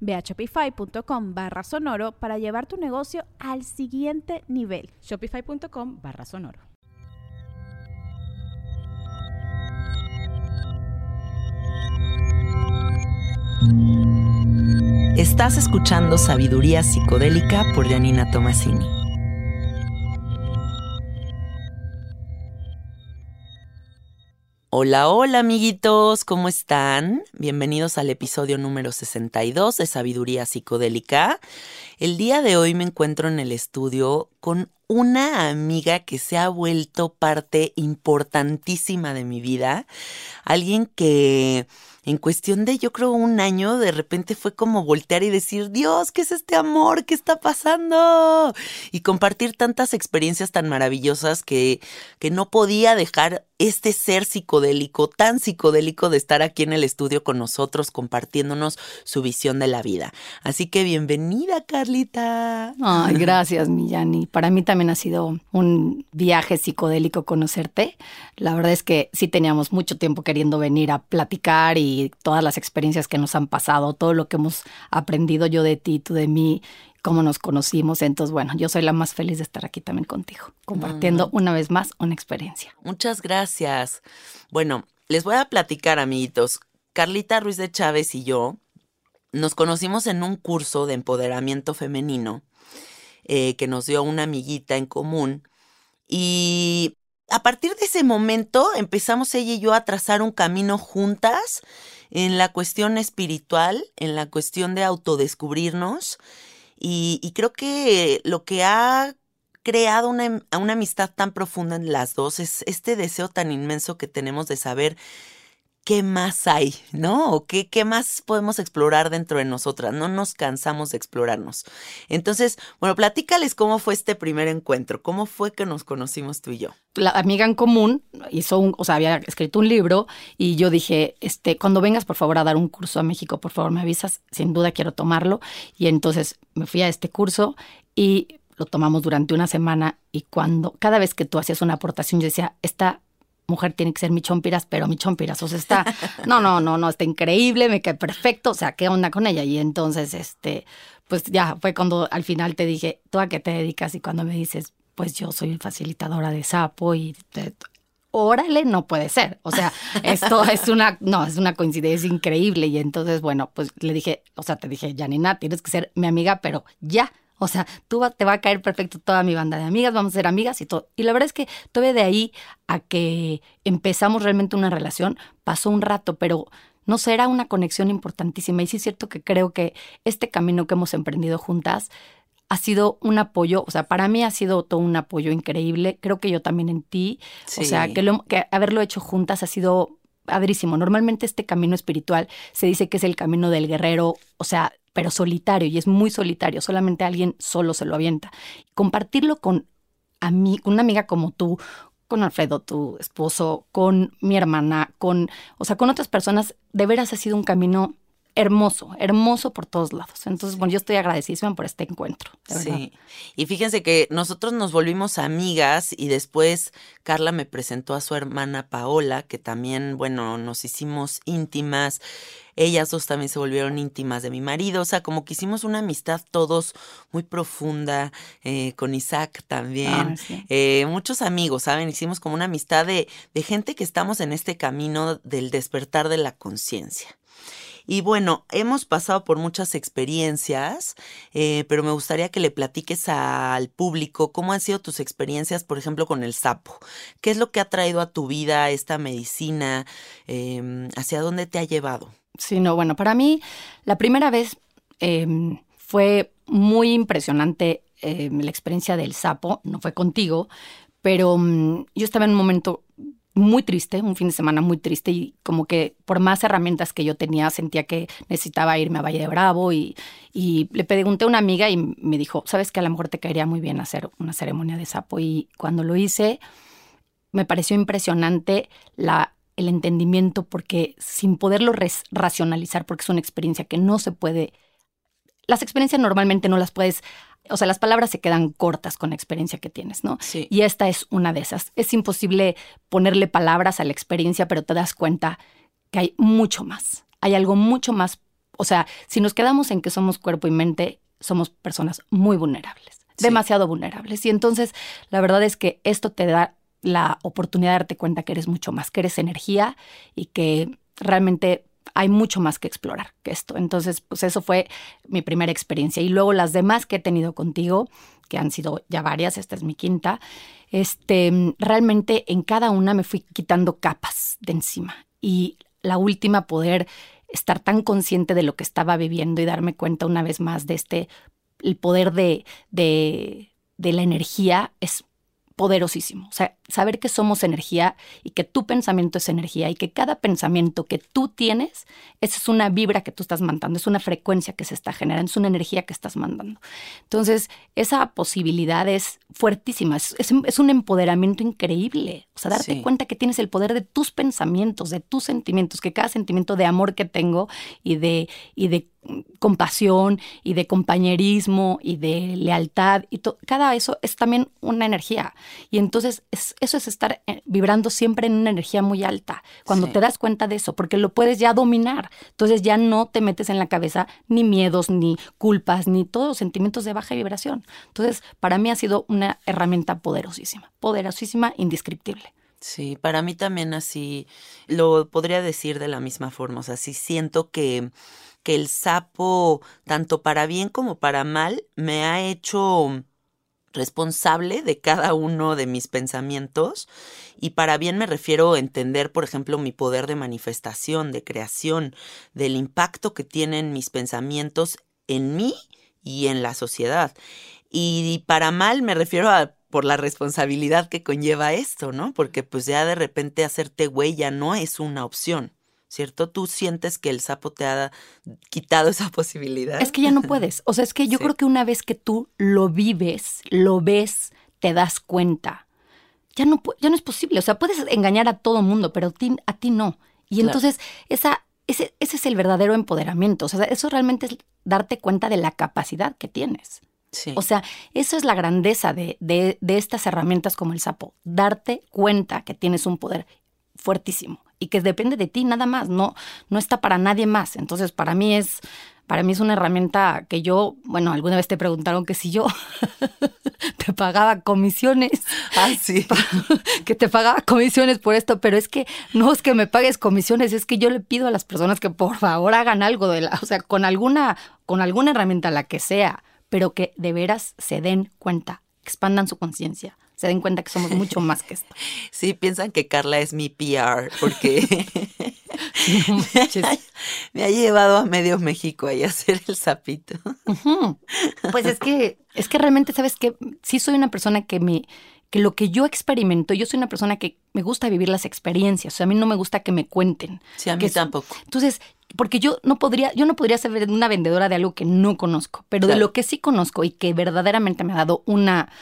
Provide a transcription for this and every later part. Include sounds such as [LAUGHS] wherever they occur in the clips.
Ve a shopify.com barra sonoro para llevar tu negocio al siguiente nivel. Shopify.com barra sonoro. Estás escuchando Sabiduría Psicodélica por Janina Tomasini. Hola, hola amiguitos, ¿cómo están? Bienvenidos al episodio número 62 de Sabiduría Psicodélica. El día de hoy me encuentro en el estudio con una amiga que se ha vuelto parte importantísima de mi vida, alguien que en cuestión de yo creo un año, de repente fue como voltear y decir, Dios, ¿qué es este amor? ¿Qué está pasando? Y compartir tantas experiencias tan maravillosas que, que no podía dejar este ser psicodélico, tan psicodélico de estar aquí en el estudio con nosotros compartiéndonos su visión de la vida. Así que bienvenida, Carlita. Ay, gracias, Millani. Para mí también ha sido un viaje psicodélico conocerte. La verdad es que sí teníamos mucho tiempo queriendo venir a platicar y todas las experiencias que nos han pasado, todo lo que hemos aprendido yo de ti, tú de mí, cómo nos conocimos. Entonces, bueno, yo soy la más feliz de estar aquí también contigo, compartiendo una vez más una experiencia. Muchas gracias. Bueno, les voy a platicar, amiguitos. Carlita Ruiz de Chávez y yo nos conocimos en un curso de empoderamiento femenino eh, que nos dio una amiguita en común. Y a partir de ese momento empezamos ella y yo a trazar un camino juntas en la cuestión espiritual, en la cuestión de autodescubrirnos. Y, y creo que lo que ha creado una, una amistad tan profunda en las dos es este deseo tan inmenso que tenemos de saber qué más hay, ¿no? O qué, qué más podemos explorar dentro de nosotras. No nos cansamos de explorarnos. Entonces, bueno, platícales cómo fue este primer encuentro. ¿Cómo fue que nos conocimos tú y yo? La amiga en común hizo un, o sea, había escrito un libro y yo dije, este, cuando vengas por favor a dar un curso a México, por favor me avisas, sin duda quiero tomarlo. Y entonces me fui a este curso y lo tomamos durante una semana y cuando, cada vez que tú hacías una aportación, yo decía, esta mujer tiene que ser mi chompiras, pero mi chompiras, o sea, está, [LAUGHS] no, no, no, no, está increíble, me cae perfecto, o sea, ¿qué onda con ella? Y entonces, este, pues ya fue cuando al final te dije, ¿tú a qué te dedicas? Y cuando me dices, pues yo soy facilitadora de sapo y órale, no puede ser. O sea, esto [LAUGHS] es una, no, es una coincidencia increíble. Y entonces, bueno, pues le dije, o sea, te dije, Janina, tienes que ser mi amiga, pero ya. O sea, tú te va a caer perfecto toda mi banda de amigas, vamos a ser amigas y todo. Y la verdad es que todavía de ahí a que empezamos realmente una relación, pasó un rato, pero no sé, era una conexión importantísima. Y sí es cierto que creo que este camino que hemos emprendido juntas ha sido un apoyo, o sea, para mí ha sido todo un apoyo increíble. Creo que yo también en ti. O sea, que, lo, que haberlo hecho juntas ha sido padrísimo. Normalmente este camino espiritual se dice que es el camino del guerrero, o sea, pero solitario y es muy solitario, solamente alguien solo se lo avienta. Compartirlo con, a mí, una amiga como tú, con Alfredo, tu esposo, con mi hermana, con, o sea, con otras personas, de veras ha sido un camino hermoso, hermoso por todos lados. Entonces, bueno, yo estoy agradecida por este encuentro. Sí. Y fíjense que nosotros nos volvimos amigas y después Carla me presentó a su hermana Paola, que también, bueno, nos hicimos íntimas. Ellas dos también se volvieron íntimas de mi marido. O sea, como que hicimos una amistad todos muy profunda, eh, con Isaac también. Ah, sí. eh, muchos amigos, ¿saben? Hicimos como una amistad de, de gente que estamos en este camino del despertar de la conciencia. Y bueno, hemos pasado por muchas experiencias, eh, pero me gustaría que le platiques al público cómo han sido tus experiencias, por ejemplo, con el sapo. ¿Qué es lo que ha traído a tu vida esta medicina? Em, ¿Hacia dónde te ha llevado? Sí, no, bueno, para mí la primera vez em, fue muy impresionante em, la experiencia del sapo, no fue contigo, pero mm, yo estaba en un momento muy triste, un fin de semana muy triste y como que por más herramientas que yo tenía sentía que necesitaba irme a Valle de Bravo y, le pregunté a una amiga y me dijo, sabes que a lo mejor te caería muy bien hacer una ceremonia de sapo y cuando lo hice me pareció impresionante la, el entendimiento porque sin poderlo racionalizar porque es una experiencia que no se puede las experiencias normalmente no las puedes o sea, las palabras se quedan cortas con la experiencia que tienes, ¿no? Sí. Y esta es una de esas. Es imposible ponerle palabras a la experiencia, pero te das cuenta que hay mucho más. Hay algo mucho más. O sea, si nos quedamos en que somos cuerpo y mente, somos personas muy vulnerables, demasiado vulnerables. Y entonces, la verdad es que esto te da la oportunidad de darte cuenta que eres mucho más, que eres energía y que realmente hay mucho más que explorar que esto. Entonces, pues eso fue mi primera experiencia. Y luego las demás que he tenido contigo, que han sido ya varias, esta es mi quinta, este, realmente en cada una me fui quitando capas de encima. Y la última, poder estar tan consciente de lo que estaba viviendo y darme cuenta una vez más de este, el poder de, de, de la energía es poderosísimo. O sea, saber que somos energía y que tu pensamiento es energía y que cada pensamiento que tú tienes, esa es una vibra que tú estás mandando, es una frecuencia que se está generando, es una energía que estás mandando. Entonces, esa posibilidad es fuertísima, es, un empoderamiento increíble. O sea, darte cuenta que tienes el poder de tus pensamientos, de tus sentimientos, que cada sentimiento de amor que tengo y de, y de compasión y de compañerismo y de lealtad y cada eso es también una energía. Y entonces eso es estar eh, vibrando siempre en una energía muy alta. Cuando te das cuenta de eso porque lo puedes ya dominar. Entonces ya no te metes en la cabeza ni miedos ni culpas ni todos los sentimientos de baja vibración. Entonces para mí ha sido una herramienta poderosísima poderosísima indescriptible. Sí, para mí también así lo podría decir de la misma forma, o sea, sí siento que que el sapo, tanto para bien como para mal, me ha hecho responsable de cada uno de mis pensamientos y para bien me refiero a entender, por ejemplo, mi poder de manifestación, de creación, del impacto que tienen mis pensamientos en mí y en la sociedad. Y para mal me refiero a por la responsabilidad que conlleva esto, ¿no? Porque pues ya de repente hacerte ya no es una opción. ¿Cierto? Tú sientes que el sapo te ha quitado esa [LAUGHS] posibilidad. Es que ya no puedes. O sea, es que yo creo que una vez que tú lo vives, lo ves, te das cuenta, ya no, ya no es posible. O sea, puedes engañar a todo mundo, pero a ti, no. Y entonces esa, ese, ese es el verdadero empoderamiento. O sea, eso realmente es darte cuenta de la capacidad que tienes. Sí. O sea, eso es la grandeza de, de, de, estas herramientas como el sapo, darte cuenta que tienes un poder fuertísimo y que depende de ti nada más, no, no está para nadie más. Entonces, para mí es, para mí es una herramienta que yo, bueno, alguna vez te preguntaron que si yo [LAUGHS] te pagaba comisiones. Ah, sí. [LAUGHS] que te pagaba comisiones por esto, pero es que no es que me pagues comisiones, es que yo le pido a las personas que por favor hagan algo de la, o sea, con alguna, con alguna herramienta, la que sea, pero que de veras se den cuenta, expandan su conciencia se den cuenta que somos mucho más que esto. [LAUGHS] Sí, piensan que Carla es mi PR porque [LAUGHS] [LAUGHS] me, ha, llevado a medio México ahí a hacer el sapito. Pues es que, es que realmente, ¿sabes que Sí soy una persona que me, que lo que yo experimento, yo soy una persona que me gusta vivir las experiencias, o sea, a mí no me gusta que me cuenten. Sí, a mí tampoco. Entonces, porque yo no podría, yo no podría ser una vendedora de algo que no conozco, pero de lo que sí conozco y que verdaderamente me ha dado una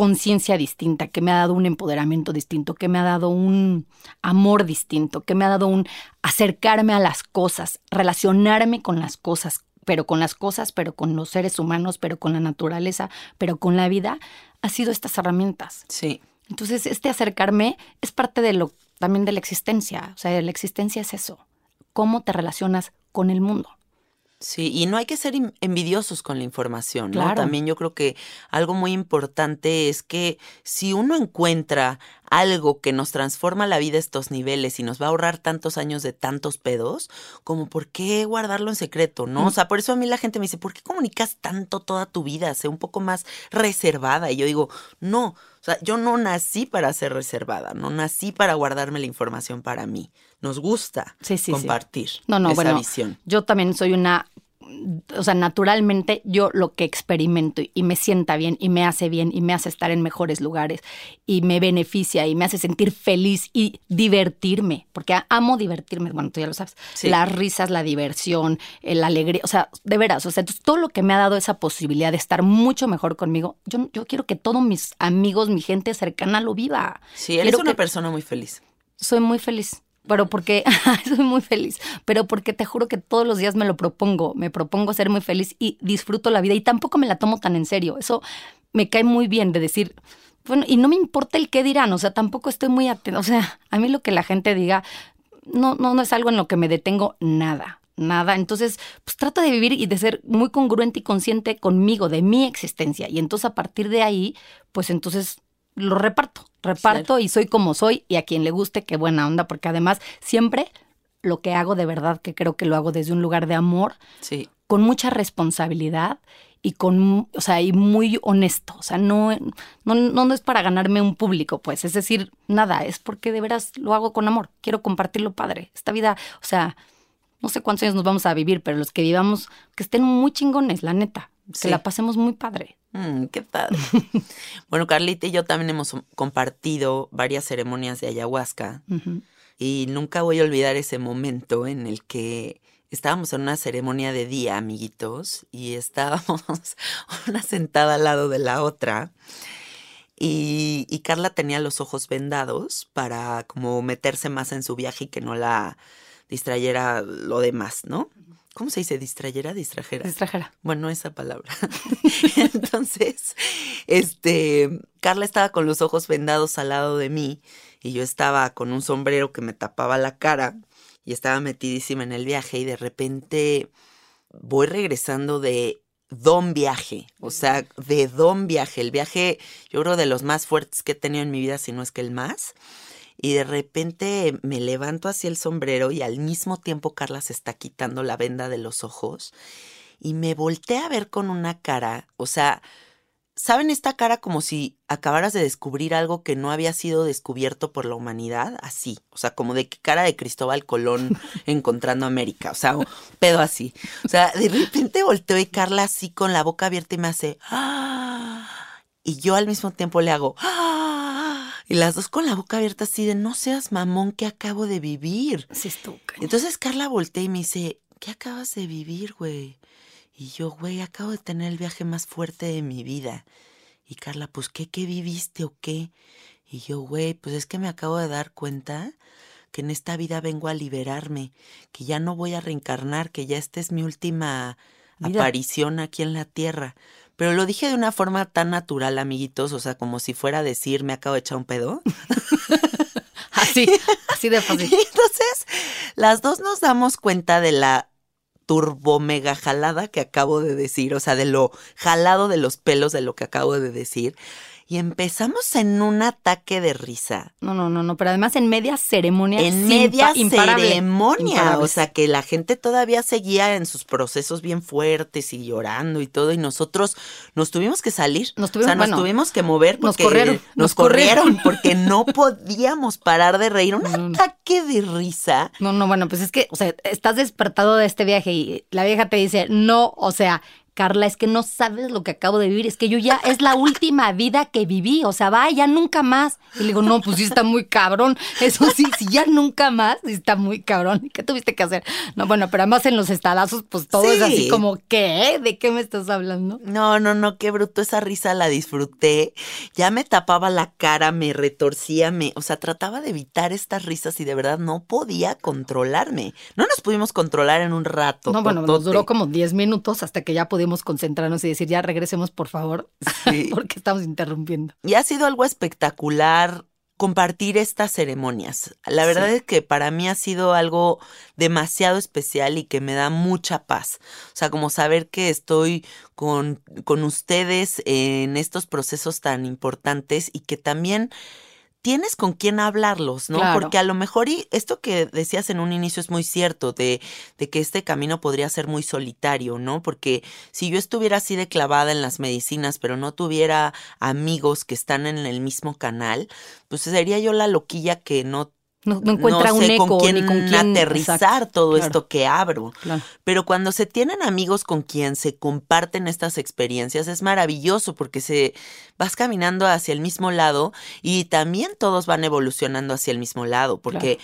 conciencia distinta, que me ha dado un empoderamiento distinto, que me ha dado un amor distinto, que me ha dado un acercarme a las cosas, relacionarme con las cosas, pero con las cosas, pero con los seres humanos, pero con la naturaleza, pero con la vida, ha sido estas herramientas. Sí. Entonces, este acercarme es parte de lo también de la existencia, o sea, la existencia es eso, cómo te relacionas con el mundo. Sí, y no hay que ser envidiosos con la información, ¿no? Claro. También yo creo que algo muy importante es que si uno encuentra algo que nos transforma la vida a estos niveles y nos va a ahorrar tantos años de tantos pedos, como por qué guardarlo en secreto, ¿no? O sea, por eso a mí la gente me dice, ¿por qué comunicas tanto toda tu vida? Sé un poco más reservada. Y yo digo, no, o sea, yo no nací para ser reservada, no nací para guardarme la información para mí. Nos gusta Sí, sí, sí. compartir No, no, esa bueno, visión. yo también soy una, o sea, naturalmente yo lo que experimento y me sienta bien y me hace bien y me hace estar en mejores lugares y me beneficia y me hace sentir feliz y divertirme, porque amo divertirme, bueno, tú ya lo sabes, Sí. las risas, la diversión, eh, la alegría, o sea, de veras, o sea, todo lo que me ha dado esa posibilidad de estar mucho mejor conmigo, yo, yo quiero que todos mis amigos, mi gente cercana lo viva. Sí, eres Quiero una que- persona muy feliz. soy muy feliz. Pero porque [LAUGHS] soy muy feliz, pero porque te juro que todos los días me lo propongo, me propongo ser muy feliz y disfruto la vida y tampoco me la tomo tan en serio. Eso me cae muy bien de decir, bueno, y no me importa el qué dirán, o sea, tampoco estoy muy atento, o sea, a mí lo que la gente diga no no no es algo en lo que me detengo nada. Nada, entonces pues trato de vivir y de ser muy congruente y consciente conmigo, de mi existencia. Y entonces a partir de ahí, pues entonces lo reparto, reparto y soy como soy y a quien le guste, qué buena onda, porque además siempre lo que hago de verdad, que creo que lo hago desde un lugar de amor, Sí. con mucha responsabilidad y con, o sea, y muy honesto, o sea, no, no, no, no es para ganarme un público, pues, es decir, nada, es porque de veras lo hago con amor, quiero compartirlo padre, esta vida, o sea, no sé cuántos años nos vamos a vivir, pero los que vivamos, que estén muy chingones, la neta, que Sí. la pasemos muy padre. Mm, qué padre. [LAUGHS] bueno, Carlita y yo también hemos compartido varias ceremonias de ayahuasca y nunca voy a olvidar ese momento en el que estábamos en una ceremonia de día, amiguitos, y estábamos [LAUGHS] una sentada al lado de la otra. Y, y Carla tenía los ojos vendados para como meterse más en su viaje y que no la distrayera lo demás, ¿no? ¿Cómo se dice? ¿Distrayera? ¿Distrajera? Distrajera. Bueno, esa palabra. [LAUGHS] Entonces, este, Carla estaba con los ojos vendados al lado de mí y yo estaba con un sombrero que me tapaba la cara y estaba metidísima en el viaje y de repente voy regresando de don viaje, o sea, de don viaje, el viaje yo creo de los más fuertes que he tenido en mi vida, si no es que el más. Y de repente me levanto hacia el sombrero y al mismo tiempo Carla se está quitando la venda de los ojos y me volteé a ver con una cara, o sea, ¿saben esta cara como si acabaras de descubrir algo que no había sido descubierto por la humanidad? Así, o sea, como de cara de Cristóbal Colón [LAUGHS] encontrando América, o sea, un pedo así. O sea, de repente volteo y Carla así con la boca abierta y me hace, ¡ah! Y yo al mismo tiempo le hago, ¡ah! Y las dos con la boca abierta así de, no seas mamón que acabo de vivir. Sí. Entonces Carla voltea y me dice, ¿qué acabas de vivir, güey? Y yo, güey, acabo de tener el viaje más fuerte de mi vida. Y Carla, pues, ¿qué, qué viviste o qué? Y yo, güey, pues es que me acabo de dar cuenta que en esta vida vengo a liberarme, que ya no voy a reencarnar, que ya esta es mi última aparición aquí en la tierra. Pero lo dije de una forma tan natural, amiguitos, o sea, como si fuera a decir, me acabo de echar un pedo. [LAUGHS] Así, así de fácil. Y [LAUGHS] entonces, las dos nos damos cuenta de la turbo mega jalada que acabo de decir, o sea, de lo jalado de los pelos de lo que acabo de decir. Y empezamos en un ataque de risa. No, no, no, no, pero además en media ceremonia. En media imparable, ceremonia. O sea, que la gente todavía seguía en sus procesos bien fuertes y llorando y todo. Y nosotros nos tuvimos que salir. Nos o tuvimos- sea, nos bueno, tuvimos que mover nos porque corrieron, Nos, nos corrieron corrieron. [LAUGHS] porque no podíamos parar de reír. Un no. ataque de risa. No, no, bueno, pues es que, o sea, estás despertado de este viaje y la vieja te dice, no, o sea, Carla, es que no sabes lo que acabo de vivir, es que yo ya es la última vida que viví, o sea, va, ya nunca más. Y le digo, no, pues sí está muy cabrón, eso sí, sí, ya nunca más, sí está muy cabrón. ¿Y qué tuviste que hacer? No, bueno, pero además en los estadazos, pues todo es Sí. así como, ¿qué? ¿De qué me estás hablando? No, no, no, qué bruto, esa risa la disfruté. Ya me tapaba la cara, me retorcía, me, o sea, trataba de evitar estas risas y de verdad no podía controlarme. No nos pudimos controlar en un rato. No, bueno, nos duró como 10 minutos hasta que ya pudimos concentrarnos y decir, ya regresemos, por favor, Sí. [LAUGHS] porque estamos interrumpiendo. Y ha sido algo espectacular compartir estas ceremonias. La verdad es que para mí ha sido algo demasiado especial y que me da mucha paz. O sea, como saber que estoy con, con ustedes en estos procesos tan importantes y que también tienes con quién hablarlos, ¿no? Claro. Porque a lo mejor, y esto que decías en un inicio es muy cierto, de, de que este camino podría ser muy solitario, ¿no? Porque si yo estuviera así de clavada en las medicinas, pero no tuviera amigos que están en el mismo canal, pues sería yo la loquilla que no No, no encuentra no un sé eco con quién, ni con quién aterrizar exacto, todo claro, esto que abro. claro. Pero cuando se tienen amigos con quien se comparten estas experiencias es maravilloso porque se vas caminando hacia el mismo lado y también todos van evolucionando hacia el mismo lado porque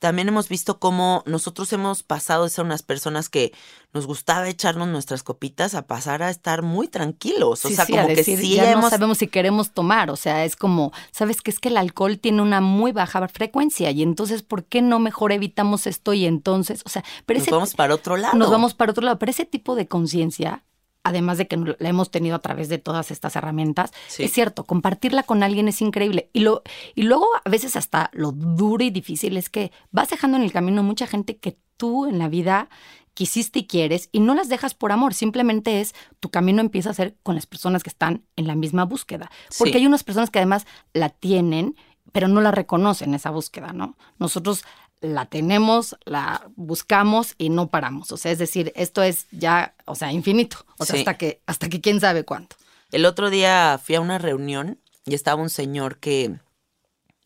también hemos visto cómo nosotros hemos pasado de ser unas personas que nos gustaba echarnos nuestras copitas a pasar a estar muy tranquilos, o Sí, sea, sí, como que decir, sí ya hemos no sabemos si queremos tomar, o sea, es como, sabes que es que el alcohol tiene una muy baja frecuencia y entonces, ¿por qué no mejor evitamos esto y entonces, o sea, pero nos ese, vamos para otro lado. nos vamos para otro lado, pero ese tipo de conciencia, además de que la hemos tenido a través de todas estas herramientas, Sí. es cierto, compartirla con alguien es increíble. Y, lo, y luego a veces hasta lo duro y difícil es que vas dejando en el camino mucha gente que tú en la vida quisiste y quieres y no las dejas por amor, simplemente es tu camino empieza a ser con las personas que están en la misma búsqueda. Porque Sí. hay unas personas que además la tienen, pero no la reconocen esa búsqueda, ¿no? Nosotros la tenemos, la buscamos y no paramos. O sea, es decir, esto es ya, o sea, infinito. O sea, Sí. hasta que, hasta que quién sabe cuánto. El otro día fui a una reunión y estaba un señor que,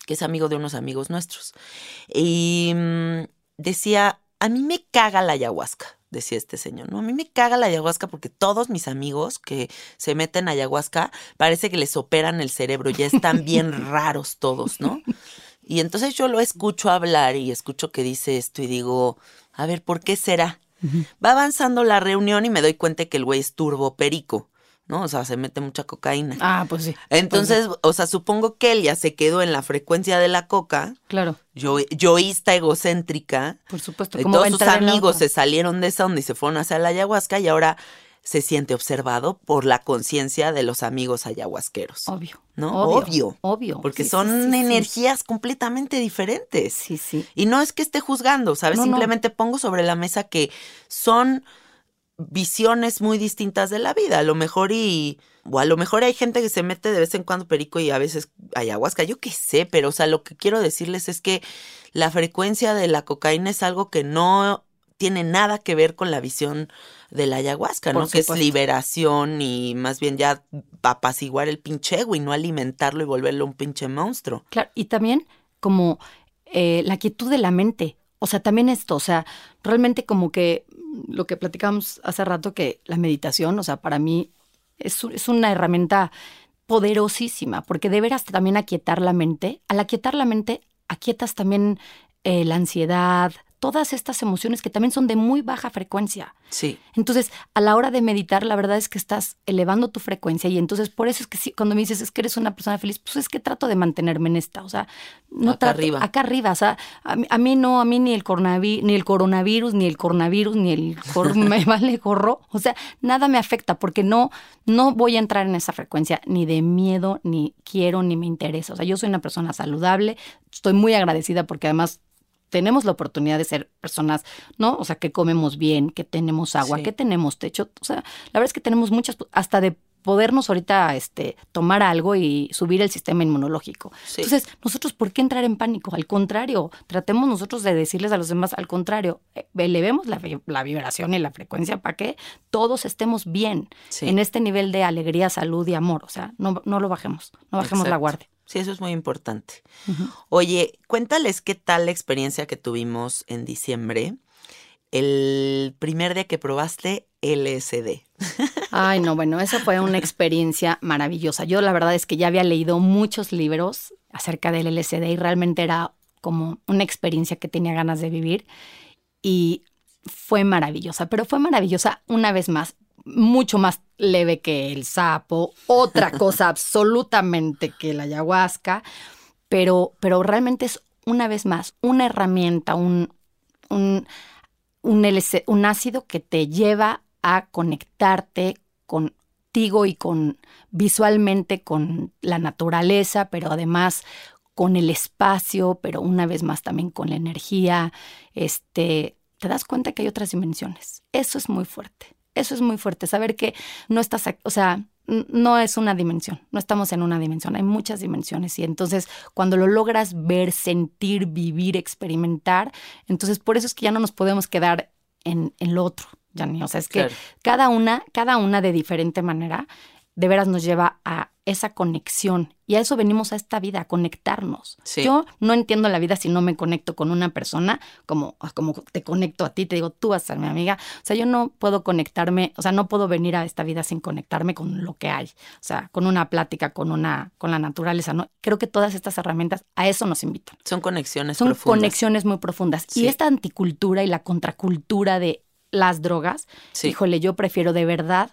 que es amigo de unos amigos nuestros. Y mm, decía, a mí me caga la ayahuasca, decía este señor, ¿no? A mí me caga la ayahuasca porque todos mis amigos que se meten a ayahuasca parece que les operan el cerebro, ya están bien [LAUGHS] raros todos, ¿no? Y entonces yo lo escucho hablar y escucho que dice esto y digo, a ver, ¿por qué será? Va avanzando la reunión y me doy cuenta que el güey es turbo perico, ¿no? O sea, se mete mucha cocaína. Ah, pues sí. Entonces, o sea, supongo que él ya se quedó en la frecuencia de la coca, Claro, yo, yoísta egocéntrica. por supuesto. y ¿Cómo va a todos sus en la amigos se salieron de esa onda y se fueron hacia la ayahuasca y ahora se siente observado por la conciencia de los amigos ayahuasqueros. Obvio. ¿No? Obvio. Obvio. Porque Sí, son sí, sí, sí. energías completamente diferentes. Sí, sí. Y no es que esté juzgando, ¿sabes? No, no. Simplemente pongo sobre la mesa que son visiones muy distintas de la vida. A lo mejor y. O a lo mejor hay gente que se mete de vez en cuando perico y a veces ayahuasca, yo qué sé, pero o sea, lo que quiero decirles es que la frecuencia de la cocaína es algo que no tiene nada que ver con la visión de la ayahuasca, Por ¿no? Que es liberación y más bien ya apaciguar el pinche ego y no alimentarlo y volverlo un pinche monstruo. Claro, y también como eh, la quietud de la mente. O sea, también esto, o sea, realmente como que lo que platicamos hace rato, que la meditación, o sea, para mí es, es una herramienta poderosísima, porque de veras también aquietar la mente. Al aquietar la mente, aquietas también eh, la ansiedad, todas estas emociones que también son de muy baja frecuencia. Sí. Entonces, a la hora de meditar, la verdad es que estás elevando tu frecuencia y entonces por eso es que sí, cuando me dices es que eres una persona feliz, pues es que trato de mantenerme en esta, o sea, no Acá trato- arriba. acá arriba, o sea, a mí, a mí no, a mí ni el coronavirus, ni el coronavirus, ni el coronavirus, ni el cor- [LAUGHS] me vale gorro, o sea, nada me afecta porque no, no voy a entrar en esa frecuencia ni de miedo, ni quiero, ni me interesa, o sea, yo soy una persona saludable, estoy muy agradecida porque además tenemos la oportunidad de ser personas, ¿no? O sea, que comemos bien, que tenemos agua, Sí. que tenemos techo. O sea, la verdad es que tenemos muchas, hasta de podernos ahorita este, tomar algo y subir el sistema inmunológico. Sí. Entonces, nosotros, ¿por qué entrar en pánico? Al contrario, tratemos nosotros de decirles a los demás, al contrario, eh, elevemos la, la vibración y la frecuencia para que todos estemos bien Sí. en este nivel de alegría, salud y amor. O sea, no, no lo bajemos, no bajemos la guardia. Sí, eso es muy importante. Oye, cuéntales qué tal la experiencia que tuvimos en diciembre, el primer día que probaste LSD. Ay, no, bueno, esa fue una experiencia maravillosa. Yo la verdad es que ya había leído muchos libros acerca del LSD y realmente era como una experiencia que tenía ganas de vivir y fue maravillosa, pero fue maravillosa una vez más, mucho más leve que el sapo, otra [LAUGHS] cosa absolutamente que la ayahuasca, pero, pero realmente es una vez más una herramienta, un, un, un, LC un ácido que te lleva a conectarte contigo y con visualmente con la naturaleza, pero además con el espacio, pero una vez más también con la energía, este, te das cuenta que hay otras dimensiones. Eso es muy fuerte. Eso es muy fuerte, saber que no estás, o sea, no es una dimensión, no estamos en una dimensión, hay muchas dimensiones y entonces cuando lo logras ver, sentir, vivir, experimentar, entonces por eso es que ya no nos podemos quedar en, en lo otro, ya ni, o sea, es que cada una, cada una de diferente manera de veras nos lleva a esa conexión. Y a eso venimos a esta vida, a conectarnos. Yo no entiendo la vida si no me conecto con una persona, como, como te conecto a ti, te digo, tú vas a ser mi amiga. O sea, yo no puedo conectarme, o sea, no puedo venir a esta vida sin conectarme con lo que hay. O sea, con una plática, con una, con la naturaleza. ¿no? Creo que todas estas herramientas a eso nos invitan. Son conexiones Son conexiones muy profundas. Y esta anticultura y la contracultura de las drogas, híjole, yo prefiero de verdad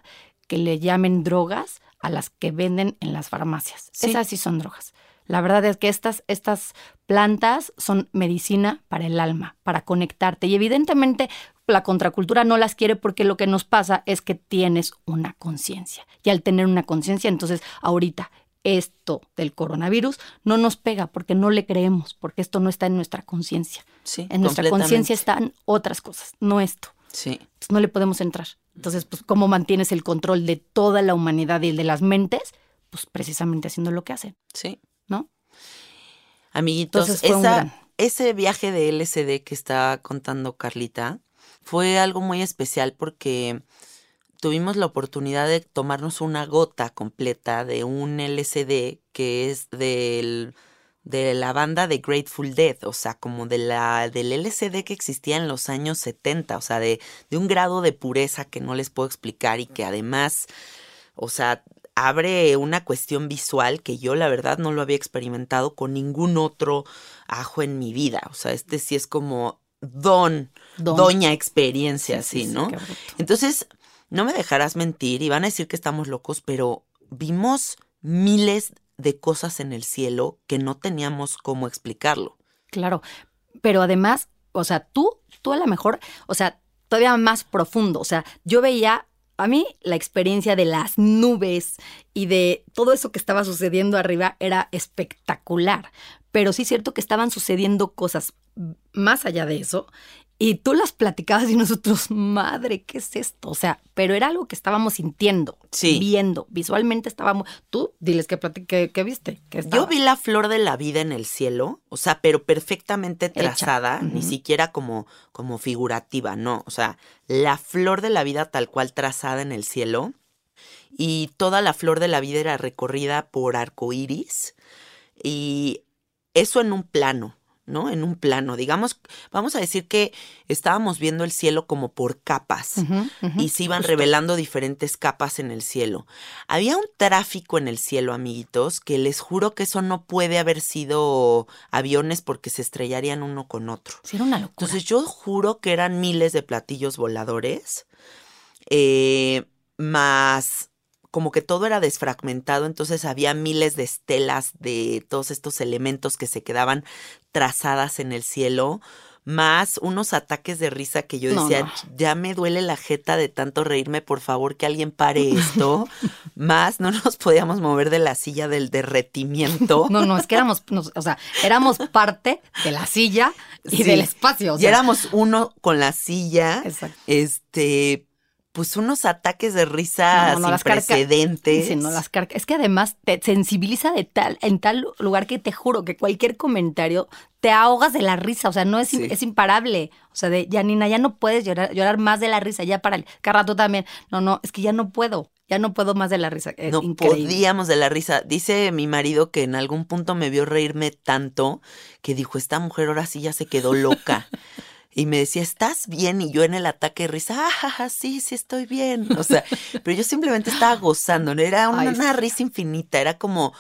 que le llamen drogas a las que venden en las farmacias. Esas sí son drogas. La verdad es que estas, estas plantas son medicina para el alma, para conectarte. Y evidentemente la contracultura no las quiere porque lo que nos pasa es que tienes una conciencia. Y al tener una conciencia, entonces ahorita esto del coronavirus no nos pega porque no le creemos, porque esto no está en nuestra conciencia. Sí, en nuestra conciencia están otras cosas, no esto. Sí. no le podemos entrar. Entonces, pues, ¿cómo mantienes el control de toda la humanidad y de las mentes? Pues precisamente haciendo lo que hacen. Sí. ¿No? Amiguitos, ese viaje de LSD que está contando Carlita fue algo muy especial porque tuvimos la oportunidad de tomarnos una gota completa de un LSD que es del de la banda de Grateful Dead, o sea, como de la, del LCD que existía en los años 70, o sea, de, de un grado de pureza que no les puedo explicar y que además, o sea, abre una cuestión visual que yo la verdad no lo había experimentado con ningún otro ajo en mi vida, o sea, este sí es como don, doña experiencia, sí, ¿no? Entonces, no me dejarás mentir y van a decir que estamos locos, pero vimos miles de cosas en el cielo que no teníamos cómo explicarlo. Claro, pero además, o sea, tú, tú a lo mejor, o sea, todavía más profundo, o sea, yo veía a mí la experiencia de las nubes y de todo eso que estaba sucediendo arriba era espectacular, pero sí es cierto que estaban sucediendo cosas más allá de eso y tú las platicabas y nosotros, madre, ¿qué es esto? O sea, pero era algo que estábamos sintiendo, viendo, visualmente estábamos. Tú, diles qué, qué, viste. Yo vi la flor de la vida en el cielo, o sea, pero perfectamente trazada, ni siquiera como, como figurativa, no. O sea, la flor de la vida tal cual trazada en el cielo. Y toda la flor de la vida era recorrida por arcoíris. Y eso en un plano. ¿No? En un plano. Digamos, vamos a decir que estábamos viendo el cielo como por capas y se iban revelando diferentes capas en el cielo. Había un tráfico en el cielo, amiguitos, que les juro que eso no puede haber sido aviones porque se estrellarían uno con otro. Sí, era una locura. Entonces yo juro que eran miles de platillos voladores, eh, más como que todo era desfragmentado, entonces había miles de estelas de todos estos elementos que se quedaban trazadas en el cielo, más unos ataques de risa que yo decía, ya me duele la jeta de tanto reírme, por favor que alguien pare esto, [LAUGHS] más no nos podíamos mover de la silla del derretimiento. [LAUGHS] No, no, es que éramos, o sea, éramos parte de la silla y del espacio. y éramos uno con la silla, Exacto. este, pues unos ataques de risa sin precedentes. no, las Es que además te sensibiliza de tal, en tal lugar que te juro que cualquier comentario te ahogas de la risa, o sea, no es, es imparable. O sea, de Janina, ya no puedes llorar, llorar más de la risa, ya para el tú también. No, no, es que ya no puedo. Ya no puedo más de la risa. no podíamos de la risa. Dice mi marido que en algún punto me vio reírme tanto que dijo, esta mujer ahora sí ya se quedó loca. Y me decía, ¿estás bien? Y yo en el ataque de risa, ah, sí, sí estoy bien. O sea, [LAUGHS] pero yo simplemente estaba gozando, ¿no? Era una, risa infinita, era como,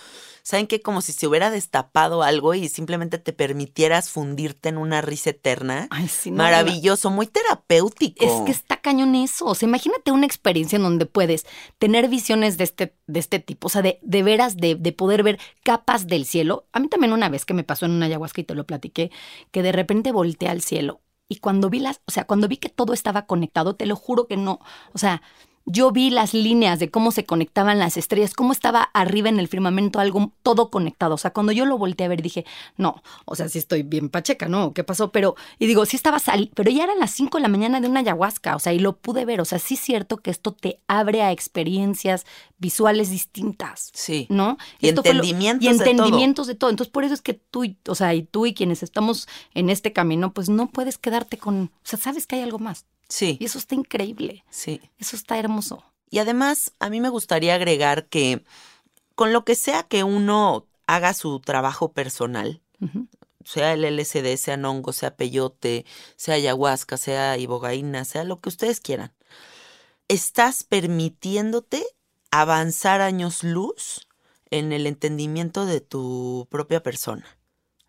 ¿saben qué? Como si se hubiera destapado algo y simplemente te permitieras fundirte en una risa eterna. Ay, sí, Maravilloso, muy terapéutico. Es que está cañón eso. O sea, imagínate una experiencia en donde puedes tener visiones de este, de este tipo, o sea, de, de veras, de, de poder ver capas del cielo. A mí también una vez que me pasó en una ayahuasca y te lo platiqué, que de repente volteé al cielo y cuando vi las, o sea, cuando vi que todo estaba conectado, te lo juro que no, o sea, yo vi las líneas de cómo se conectaban las estrellas, cómo estaba arriba en el firmamento algo todo conectado. O sea, cuando yo lo volteé a ver dije, no, o sea, sí estoy bien pacheca, ¿no? ¿Qué pasó? Pero, y digo, sí estaba sal, pero ya eran las 5 de la mañana de una ayahuasca, o sea, y lo pude ver. O sea, sí es cierto que esto te abre a experiencias visuales distintas. Sí. ¿No? Y Esto fue lo- entendimientos y de todo. entendimientos de todo. Entonces, por eso es que tú, y- o sea, y tú y quienes estamos en este camino, pues no puedes quedarte con, o sea, sabes que hay algo más. Sí, Y eso está increíble. sí. Eso está hermoso. Y además, a mí me gustaría agregar que con lo que sea que uno haga su trabajo personal, sea el LSD, sea hongo, sea peyote, sea ayahuasca, sea ibogaína, sea lo que ustedes quieran, estás permitiéndote avanzar años luz en el entendimiento de tu propia persona,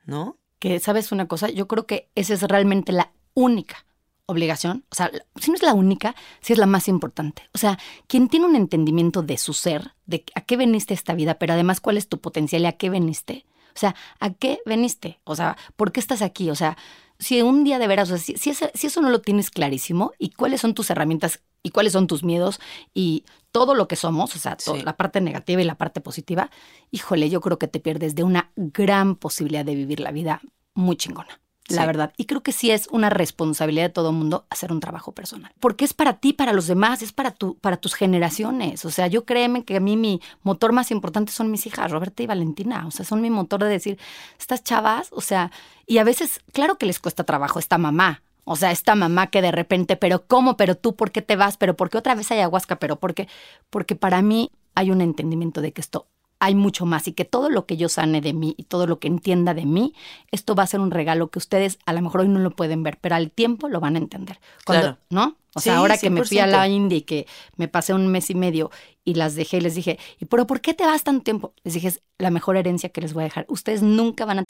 ¿no? que sabes una cosa, yo creo que esa es realmente la única obligación, o sea, si no es la única, sí es la más importante. O sea, quien tiene un entendimiento de su ser, de a qué veniste esta vida, pero además cuál es tu potencial y a qué veniste. O sea, ¿a qué veniste? O sea, ¿por qué estás aquí? O sea, si un día de veras, o sea, si, si ese- si eso no lo tienes clarísimo y cuáles son tus herramientas y cuáles son tus miedos y todo lo que somos, o sea, Sí. la parte negativa y la parte positiva, híjole, yo creo que te pierdes de una gran posibilidad de vivir la vida muy chingona. La Sí. verdad. Y creo que sí es una responsabilidad de todo mundo hacer un trabajo personal. Porque es para ti, para los demás, es para, tu, para tus generaciones. O sea, yo créeme que a mí mi motor más importante son mis hijas, Roberta y Valentina. O sea, son mi motor de decir, estas chavas, o sea, y a veces, claro que les cuesta trabajo esta mamá. O sea, esta mamá que de repente, pero ¿cómo? Pero tú, ¿por qué te vas? Pero ¿por qué otra vez hay ayahuasca? Pero ¿por qué? Porque para mí hay un entendimiento de que esto hay mucho más y que todo lo que yo sane de mí y todo lo que entienda de mí, esto va a ser un regalo que ustedes a lo mejor hoy no lo pueden ver, pero al tiempo lo van a entender. Cuando, Claro. ¿No? O sea, Sí, ahora que me fui a la 100%. India y que me pasé un mes y medio y las dejé y les dije, ¿y pero por qué te vas tanto tiempo? Les dije, es la mejor herencia que les voy a dejar. Ustedes nunca van a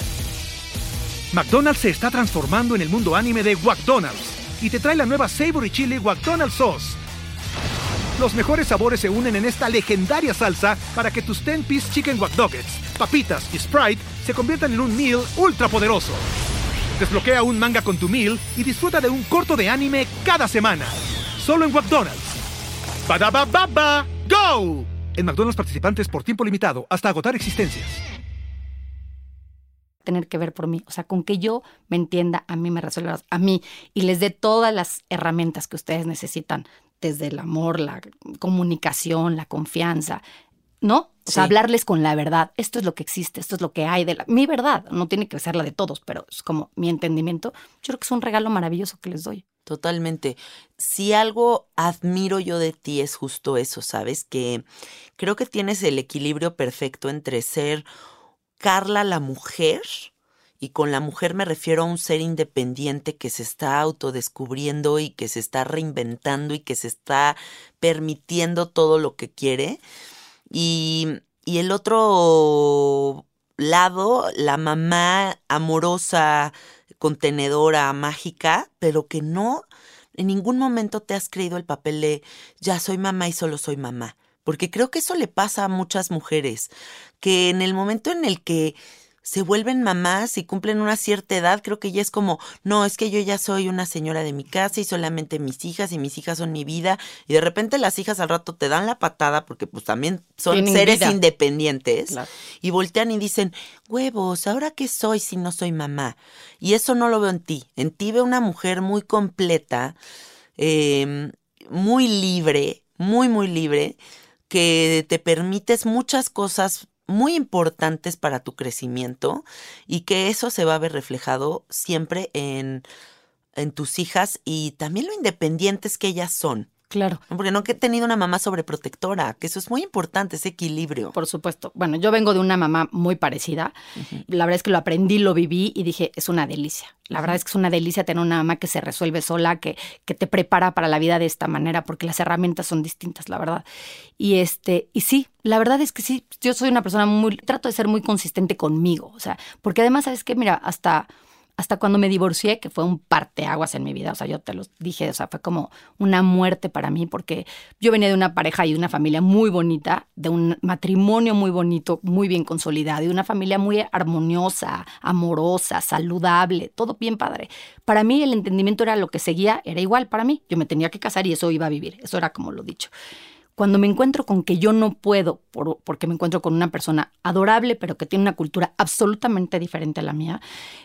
McDonald's se está transformando en el mundo anime de McDonald's y te trae la nueva Savory Chili McDonald's Sauce. Los mejores sabores se unen en esta legendaria salsa para que tus 10-piece chicken wack Nuggets, papitas y Sprite se conviertan en un meal ultra poderoso. Desbloquea un manga con tu meal y disfruta de un corto de anime cada semana. Solo en McDonald's. Badaba baba, go! En McDonald's participantes por tiempo limitado hasta agotar existencias. tener que ver por mí. O sea, con que yo me entienda, a mí me resuelva, a mí, y les dé todas las herramientas que ustedes necesitan, desde el amor, la comunicación, la confianza, ¿no? O sea, Sí. hablarles con la verdad. Esto es lo que existe, esto es lo que hay de la... Mi verdad, no tiene que ser la de todos, pero es como mi entendimiento. Yo creo que es un regalo maravilloso que les doy. Totalmente. Si algo admiro yo de ti es justo eso, ¿sabes? Que creo que tienes el equilibrio perfecto entre ser Carla la mujer, y con la mujer me refiero a un ser independiente que se está autodescubriendo y que se está reinventando y que se está permitiendo todo lo que quiere. Y, y el otro lado, la mamá amorosa, contenedora, mágica, pero que no en ningún momento te has creído el papel de ya soy mamá y solo soy mamá. Porque creo que eso le pasa a muchas mujeres, que en el momento en el que se vuelven mamás y cumplen una cierta edad, creo que ya es como, no, es que yo ya soy una señora de mi casa y solamente mis hijas y mis hijas son mi vida. Y de repente las hijas al rato te dan la patada porque pues también son Tienen seres vida. independientes Claro. y voltean y dicen, huevos, ¿ahora qué soy si no soy mamá? Y eso no lo veo en ti. En ti veo una mujer muy completa, eh, muy libre, muy, muy libre, que te permites muchas cosas muy importantes para tu crecimiento y que eso se va a ver reflejado siempre en, en tus hijas y también lo independientes que ellas son. Claro. Porque no que he tenido una mamá sobreprotectora, que eso es muy importante, ese equilibrio. Por supuesto. Bueno, yo vengo de una mamá muy parecida. La verdad es que lo aprendí, lo viví y dije, es una delicia. La verdad es que es una delicia tener una mamá que se resuelve sola, que, que te prepara para la vida de esta manera, porque las herramientas son distintas, la verdad. Y este, y sí, la verdad es que sí, yo soy una persona muy, trato de ser muy consistente conmigo. O sea, porque además, ¿sabes qué? Mira, hasta hasta cuando me divorcié, que fue un parteaguas en mi vida, o sea, yo te lo dije, o sea, fue como una muerte para mí, porque yo venía de una pareja y de una familia muy bonita, de un matrimonio muy bonito, muy bien consolidado, y una familia muy armoniosa, amorosa, saludable, todo bien padre. Para mí el entendimiento era lo que seguía, era igual para mí, yo me tenía que casar y eso iba a vivir, eso era como lo dicho cuando me encuentro con que yo no puedo, porque me encuentro con una persona adorable, pero que tiene una cultura absolutamente diferente a la mía,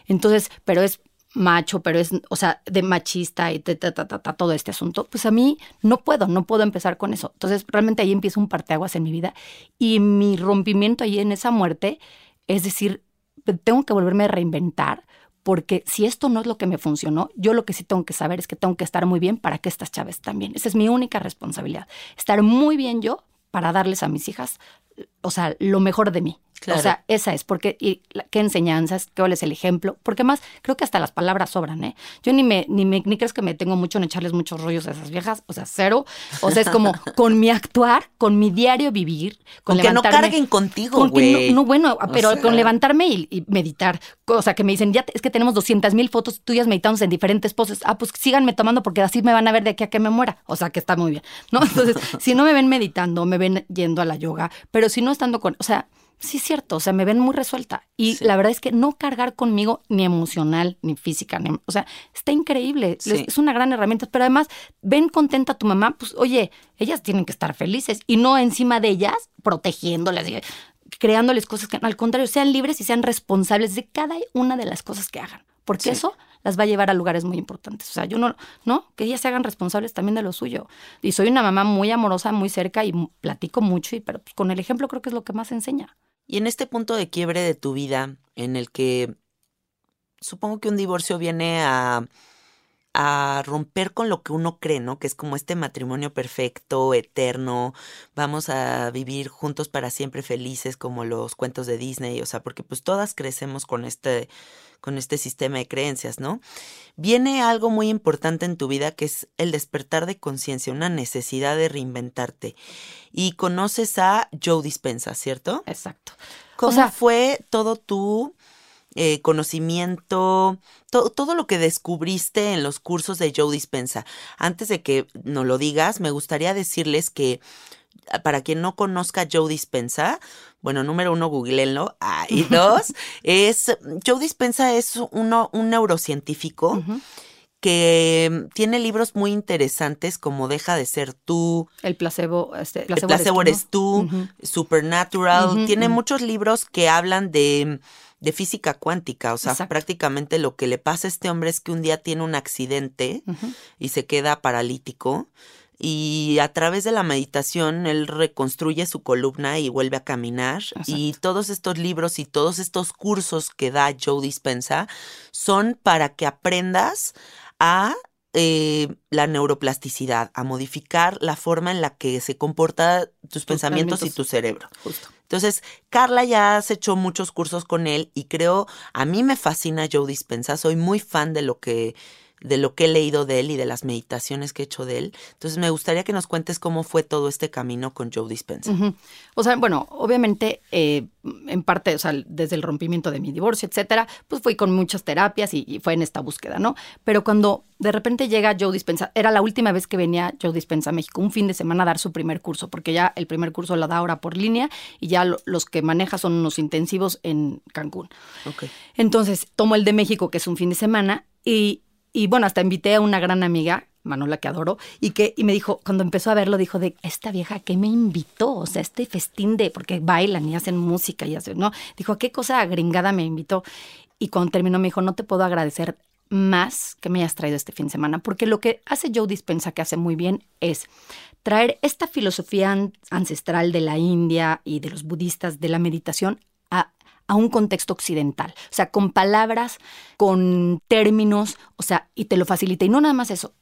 entonces, pero es macho, pero es, o sea, de machista y todo este asunto, pues a mí no puedo, no puedo empezar con eso. Entonces, realmente ahí empieza un parteaguas en mi vida y mi rompimiento ahí en esa muerte, es decir, tengo que volverme a reinventar porque si esto no es lo que me funcionó, yo lo que sí tengo que saber es que tengo que estar muy bien para que estas chaves también. Esa es mi única responsabilidad. Estar muy bien yo para darles a mis hijas, o sea, lo mejor de mí. O sea, esa es, porque y, qué enseñanzas, cuál es el ejemplo, porque más creo que hasta las palabras sobran, ¿eh? Yo ni me, ni me, ni crees que me tengo mucho en echarles muchos rollos a esas viejas, o sea, cero. O sea, es como [LAUGHS] con mi actuar, con mi diario vivir, con, que no carguen contigo, güey. No, bueno, pero con levantarme y, meditar. O sea, que me dicen, ya es que tenemos 200 mil fotos tuyas meditando en diferentes poses. Ah, pues síganme tomando porque así me van a ver de aquí a que me muera. O sea, que está muy bien, ¿no? Entonces, [LAUGHS] si no me ven meditando, me ven yendo a la yoga, pero si no estando con, o sea, sí es cierto, o sea, me ven muy resuelta. Y la verdad es que no cargar conmigo ni emocional, ni física, ni, o sea, está increíble, es una gran herramienta, pero además, ven contenta a tu mamá, pues oye, ellas tienen que estar felices y no encima de ellas, protegiéndolas, creándoles cosas que al contrario, sean libres y sean responsables de cada una de las cosas que hagan, porque eso las va a llevar a lugares muy importantes. O sea, yo no, no, que ellas se hagan responsables también de lo suyo. Y soy una mamá muy amorosa, muy cerca y platico mucho, y, pero pues, con el ejemplo creo que es lo que más enseña. Y en este punto de quiebre de tu vida, en el que supongo que un divorcio viene a, a romper con lo que uno cree, ¿no? Que es como este matrimonio perfecto, eterno, vamos a vivir juntos para siempre felices como los cuentos de Disney, o sea, porque pues todas crecemos con este con este sistema de creencias, ¿no? Viene algo muy importante en tu vida que es el despertar de conciencia, una necesidad de reinventarte. Y conoces a Joe Dispensa, ¿cierto? Exacto. ¿Cómo fue todo tu eh, conocimiento, todo lo que descubriste en los cursos de Joe Dispensa? Antes de que nos lo digas, me gustaría decirles que para quien no conozca Joe Dispensa, bueno, número uno, googleenlo. Ah, y dos, [LAUGHS] es, Joe Dispensa es uno, un neurocientífico. que tiene libros muy interesantes como Deja de ser tú. El placebo, este, el placebo eres tú, Supernatural. tiene muchos libros que hablan de, de física cuántica. O sea, prácticamente lo que le pasa a este hombre es que un día tiene un accidente y se queda paralítico y a través de la meditación él reconstruye su columna y vuelve a caminar. Y todos estos libros y todos estos cursos que da Joe Dispensa son para que aprendas a eh, la neuroplasticidad, a modificar la forma en la que se comporta tus, pensamientos, y tu cerebro. Entonces, Carla ya has hecho muchos cursos con él y creo, a mí me fascina Joe Dispensa, soy muy fan de lo que de lo que he leído de él y de las meditaciones que he hecho de él. Entonces me gustaría que nos cuentes cómo fue todo este camino con Joe Dispenza. O sea, bueno, obviamente, eh, en parte, o sea, desde el rompimiento de mi divorcio, etcétera, pues fui con muchas terapias y, fue en esta búsqueda, ¿no? Pero cuando de repente llega Joe Dispensa, era la última vez que venía Joe Dispensa a México, un fin de semana a dar su primer curso, porque ya el primer curso lo da ahora por línea y ya los que maneja son unos intensivos en Cancún. Okay. Entonces, tomo el de México, que es un fin de semana, y, y bueno, hasta invité a una gran amiga, Manola, que adoro, y que y me dijo, cuando empezó a verlo, dijo de esta vieja que me invitó, o sea, este festín de, porque bailan y hacen música y hacen, ¿no? Dijo, qué cosa gringada me invitó? Y cuando terminó me dijo, no te puedo agradecer más que me hayas traído este fin de semana, porque lo que hace Joe Dispensa, que hace muy bien, es traer esta filosofía ancestral de la India y de los budistas de la meditación a un contexto occidental, o sea, con palabras, con términos, o sea, y te lo facilita. Y no nada más eso,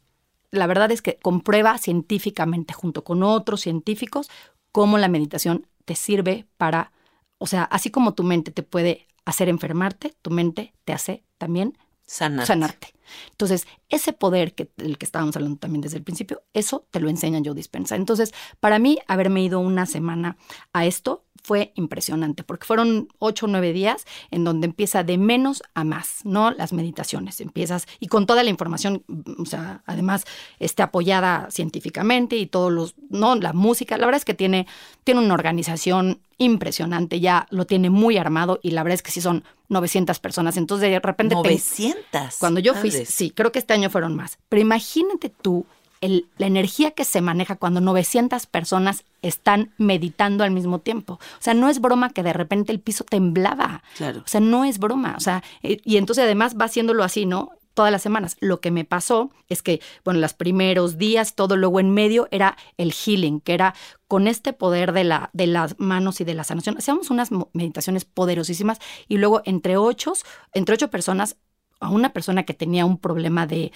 la verdad es que comprueba científicamente, junto con otros científicos, cómo la meditación te sirve para, o sea, así como tu mente te puede hacer enfermarte, tu mente te hace también sanarte. Entonces, ese poder que, del que estábamos hablando también desde el principio, eso te lo enseña Joe Dispensa. Entonces, para mí, haberme ido una semana a esto fue impresionante, porque fueron ocho o nueve días en donde empieza de menos a más, ¿no? Las meditaciones, empiezas, y con toda la información, mm, o sea, además, esté apoyada científicamente y todos los, ¿no? La música, la verdad es que tiene, tiene una organización impresionante, ya lo tiene muy armado y la verdad es que sí son 900 personas, entonces de repente... 900. Cuando yo fui, sí, creo que este año fueron más, pero imagínate tú el- la energía que se maneja cuando 900 personas están meditando al mismo tiempo. O sea, no es broma que de repente el piso temblaba. Claro. O sea, no es broma. O sea, eh, y entonces además va haciéndolo así, ¿no? Todas las semanas. Lo que me pasó es que, bueno, los primeros días, todo luego en medio era el healing, que era con este poder de, la, de las manos y de la sanación. Hacíamos unas meditaciones poderosísimas y luego entre ocho, entre ocho personas, a una persona que tenía un problema de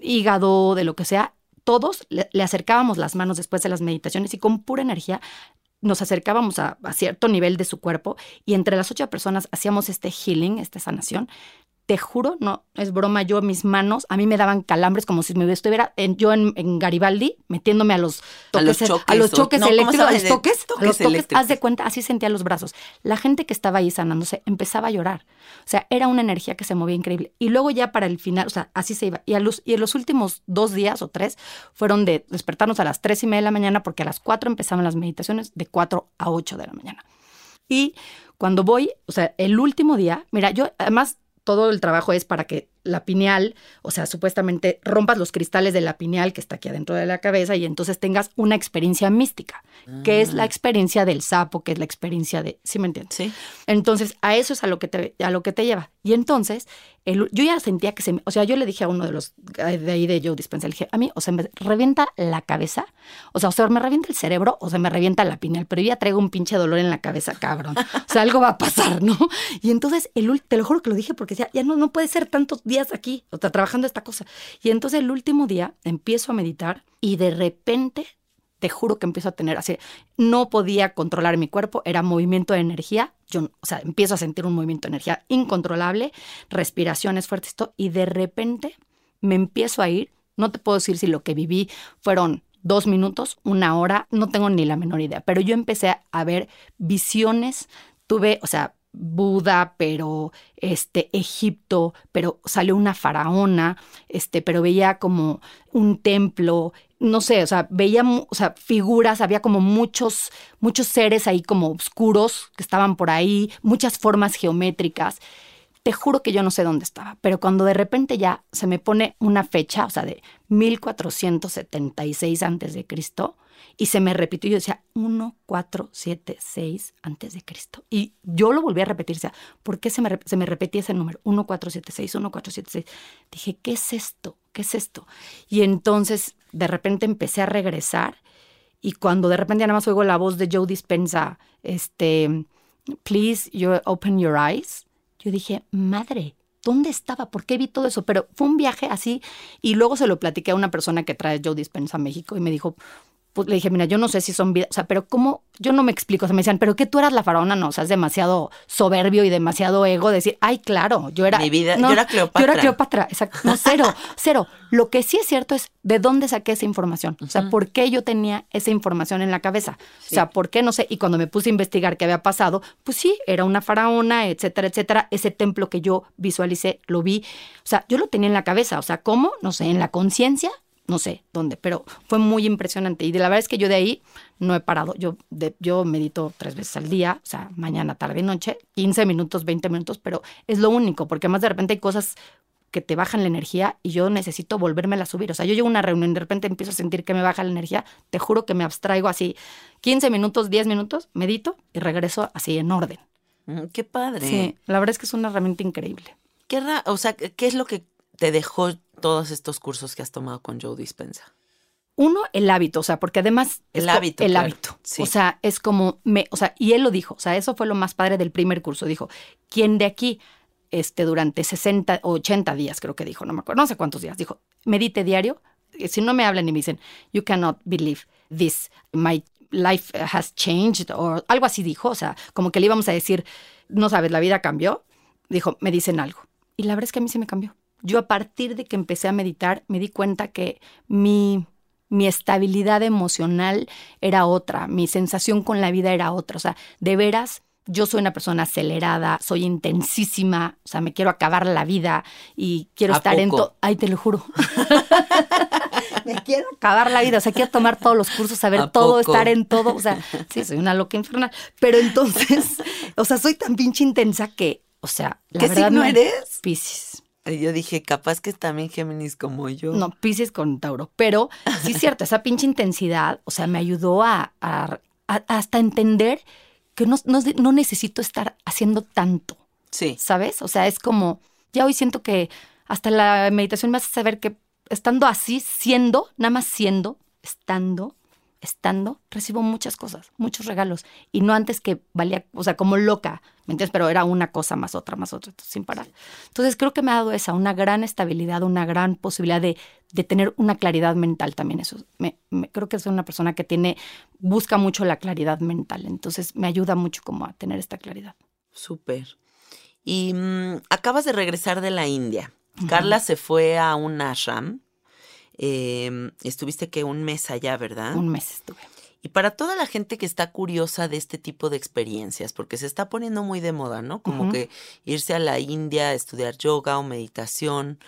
hígado, de lo que sea, todos le, acercábamos las manos después de las meditaciones y con pura energía nos acercábamos a cierto nivel de su cuerpo y entre las ocho personas hacíamos este healing, esta sanación. Te juro, no es broma, yo mis manos, a mí me daban calambres como si me estuviera en- yo en, en Garibaldi metiéndome a los A los toques, choques, a los choques no, ¿cómo eléctricos, a los De toques, a toques los toques, haz de cuenta, así sentía los brazos. La gente que estaba ahí sanándose empezaba a llorar. O sea, era una energía que se movía increíble. Y luego ya para el final, o sea, así se iba. Y, a los, y en los últimos dos días o tres fueron de despertarnos a las tres y media de la mañana porque a las cuatro empezaban las meditaciones de cuatro a ocho de la mañana. Y cuando voy, o sea, el último día, mira, yo además todo el trabajo es para que la pineal, o sea, supuestamente rompas los cristales de la pineal que está aquí adentro de la cabeza y entonces tengas una experiencia mística, que es la experiencia del sapo, que es la experiencia de, ¿sí me entiendes? Sí. Entonces, a eso es a lo que te, a lo que te lleva. Y entonces, yo ya sentía que se me, o sea, yo le dije a uno de los de ahí de Joe Dispenza, le dije, a mí, o sea, me revienta la cabeza, o sea, o sea, me revienta el cerebro, o sea, me revienta la pineal, pero yo ya traigo un pinche dolor en la cabeza, cabrón. O sea, algo va a pasar, ¿no? Y entonces, el, te lo juro que lo dije porque decía, ya no, no puede ser tantos días aquí, o sea, trabajando esta cosa. Y entonces, el último día, empiezo a meditar y de repente te juro que empiezo a tener así, no podía controlar mi cuerpo, era movimiento de energía, yo, o sea, empiezo a sentir un movimiento de energía incontrolable, respiraciones fuertes, todo, y de repente me empiezo a ir, no te puedo decir si lo que viví fueron dos minutos, una hora, no tengo ni la menor idea, pero yo empecé a ver visiones, tuve, o sea, Buda, pero este Egipto, pero salió una faraona, este, pero veía como un templo, no sé, o sea, veía, o sea, figuras, había como muchos, muchos seres ahí como oscuros que estaban por ahí, muchas formas geométricas. Te juro que yo no sé dónde estaba, pero cuando de repente ya se me pone una fecha, o sea, de 1476 antes de Cristo, y se me repitió, yo decía 1476 antes de Cristo. Y yo lo volví a repetir, o sea, ¿por qué se me, se me repetía ese número? 1476, 1476. Dije, ¿qué es esto? ¿Qué es esto? Y entonces de repente empecé a regresar y cuando de repente nada más oigo la voz de Joe Dispensa, este, please you open your eyes, yo dije, madre, ¿dónde estaba? ¿Por qué vi todo eso? Pero fue un viaje así y luego se lo platiqué a una persona que trae Joe Dispensa a México y me dijo, pues le dije, mira, yo no sé si son vidas, o sea, pero ¿cómo? Yo no me explico. O sea, me decían, ¿pero qué tú eras la faraona? No, o sea, es demasiado soberbio y demasiado ego decir, ay, claro, yo era. Mi vida- no, yo era Cleopatra. Yo era Cleopatra, exacto. No, cero, [LAUGHS] cero. Lo que sí es cierto es de dónde saqué esa información. O sea, ¿por qué yo tenía esa información en la cabeza? O sea, ¿por qué? No sé. Y cuando me puse a investigar qué había pasado, pues sí, era una faraona, etcétera, etcétera. Ese templo que yo visualicé, lo vi. O sea, yo lo tenía en la cabeza. O sea, ¿cómo? No sé, en la conciencia no sé dónde, pero fue muy impresionante. Y de la verdad es que yo de ahí no he parado. Yo, de- yo medito tres veces al día, o sea, mañana, tarde y noche, 15 minutos, 20 minutos, pero es lo único, porque además de repente hay cosas que te bajan la energía y yo necesito volvérmela a subir. O sea, yo llego a una reunión y de repente empiezo a sentir que me baja la energía, te juro que me abstraigo así 15 minutos, 10 minutos, medito y regreso así en orden. Mm, Qué padre. Sí, la verdad es que es una herramienta increíble. Qué ra- o sea, ¿qué es lo que te dejó todos estos cursos que has tomado con Joe Dispensa? Uno, el hábito, o sea, porque además El hábito, el claro, hábito. sí. O sea, es como me, o sea, y él lo dijo, o sea, eso fue lo más padre del primer curso. Dijo, ¿quién de aquí este durante 60 o 80 días, creo que dijo, no me acuerdo, no sé cuántos días, dijo, medite diario. Si no me hablan y me dicen, you cannot believe this, my life has changed, o algo así dijo, o sea, como que le íbamos a decir, no sabes, la vida cambió. Dijo, me dicen algo. Y la verdad es que a mí sí me cambió. Yo a partir de que empecé a meditar me di cuenta que mi, mi estabilidad emocional era otra, mi sensación con la vida era otra. O sea, de veras, yo soy una persona acelerada, soy intensísima, o sea, me quiero acabar la vida y quiero ¿A estar en todo. Ay, te lo juro. [LAUGHS] me quiero acabar la vida, o sea, quiero tomar todos los cursos, saber ¿A todo, poco? estar en todo. O sea, sí, soy una loca infernal. Pero entonces, [LAUGHS] o sea, soy tan pinche intensa que, o sea, la ¿Qué verdad signo eres? Piscis. Y Yo dije, capaz que es también Géminis como yo. No, Pisces con Tauro. Pero sí es cierto, esa pinche intensidad, o sea, me ayudó a, a- a- hasta entender que no, no, no necesito estar haciendo tanto, Sí. ¿sabes? O sea, es como, ya hoy siento que hasta la meditación me hace saber que estando así, siendo, nada más siendo, estando, estando, recibo muchas cosas, muchos regalos. Y no antes que valía, o sea, como loca, ¿me entiendes? Pero era una cosa más otra, más otra, sin parar. Entonces creo que me ha dado esa, una gran estabilidad, una gran posibilidad de, de tener una claridad mental también. Eso me, me- creo que soy una persona que tiene, busca mucho la claridad mental. Entonces me ayuda mucho como a tener esta claridad. Súper. Y mm, acabas de regresar de la India. Carla se fue a un ashram. Eh, estuviste que un mes allá, ¿verdad? Un mes estuve. Y para toda la gente que está curiosa de este tipo de experiencias, porque se está poniendo muy de moda, ¿no? Como que irse a la India a estudiar yoga o meditación.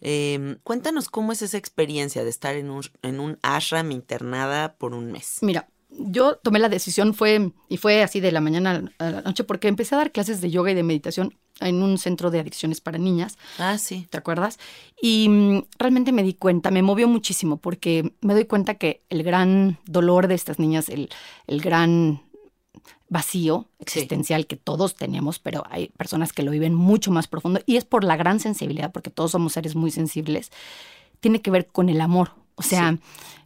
Eh, cuéntanos cómo es esa experiencia de estar en un, en un ashram internada por un mes. Mira, yo tomé la decisión, fue, y fue así de la mañana a la noche, porque empecé a dar clases de yoga y de meditación en un centro de adicciones para niñas, Ah, sí. ¿te acuerdas? Y mm, realmente me di cuenta, me movió muchísimo, porque me doy cuenta que el gran dolor de estas niñas, el, el gran vacío existencial que todos tenemos, pero hay personas que lo viven mucho más profundo, y es por la gran sensibilidad, porque todos somos seres muy sensibles, tiene que ver con el amor. O sea,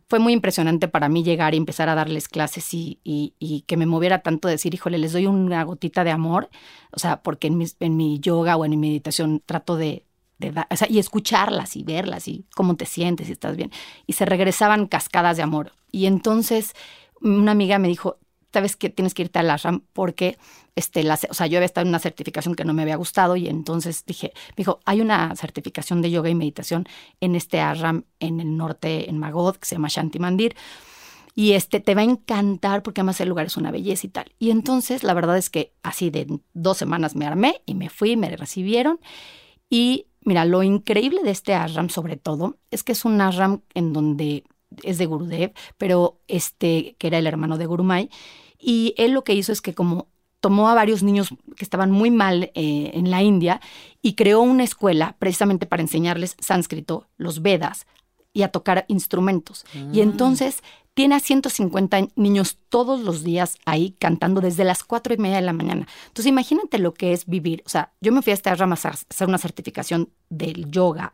fue muy impresionante para mí llegar y empezar a darles clases y, y- y que me moviera tanto decir, híjole, les doy una gotita de amor. O sea, porque en, mis- en mi yoga o en mi meditación trato de, de o sea, y escucharlas y verlas y cómo te sientes y estás bien. Y se regresaban cascadas de amor. Y entonces una amiga me dijo, sabes que tienes que irte al ashram porque, este, la, o sea, yo había estado en una certificación que no me había gustado y entonces dije, me dijo, hay una certificación de yoga y meditación en este ashram en el norte, en Magod, que se llama Shanti Mandir. Y este te va a encantar porque además el lugar es una belleza y tal. Y entonces la verdad es que así de dos semanas me armé y me fui, me recibieron. Y mira, lo increíble de este ashram sobre todo es que es un ashram en donde es de Gurudev, pero este, que era el hermano de Gurumay. Y él lo que hizo es que como tomó a varios niños que estaban muy mal eh, en la India y creó una escuela precisamente para enseñarles sánscrito, los Vedas y a tocar instrumentos. Y entonces tiene a 150 niños todos los días ahí cantando desde las cuatro y media de la mañana. Entonces imagínate lo que es vivir. O sea, yo me fui a esta rama a hacer una certificación del yoga,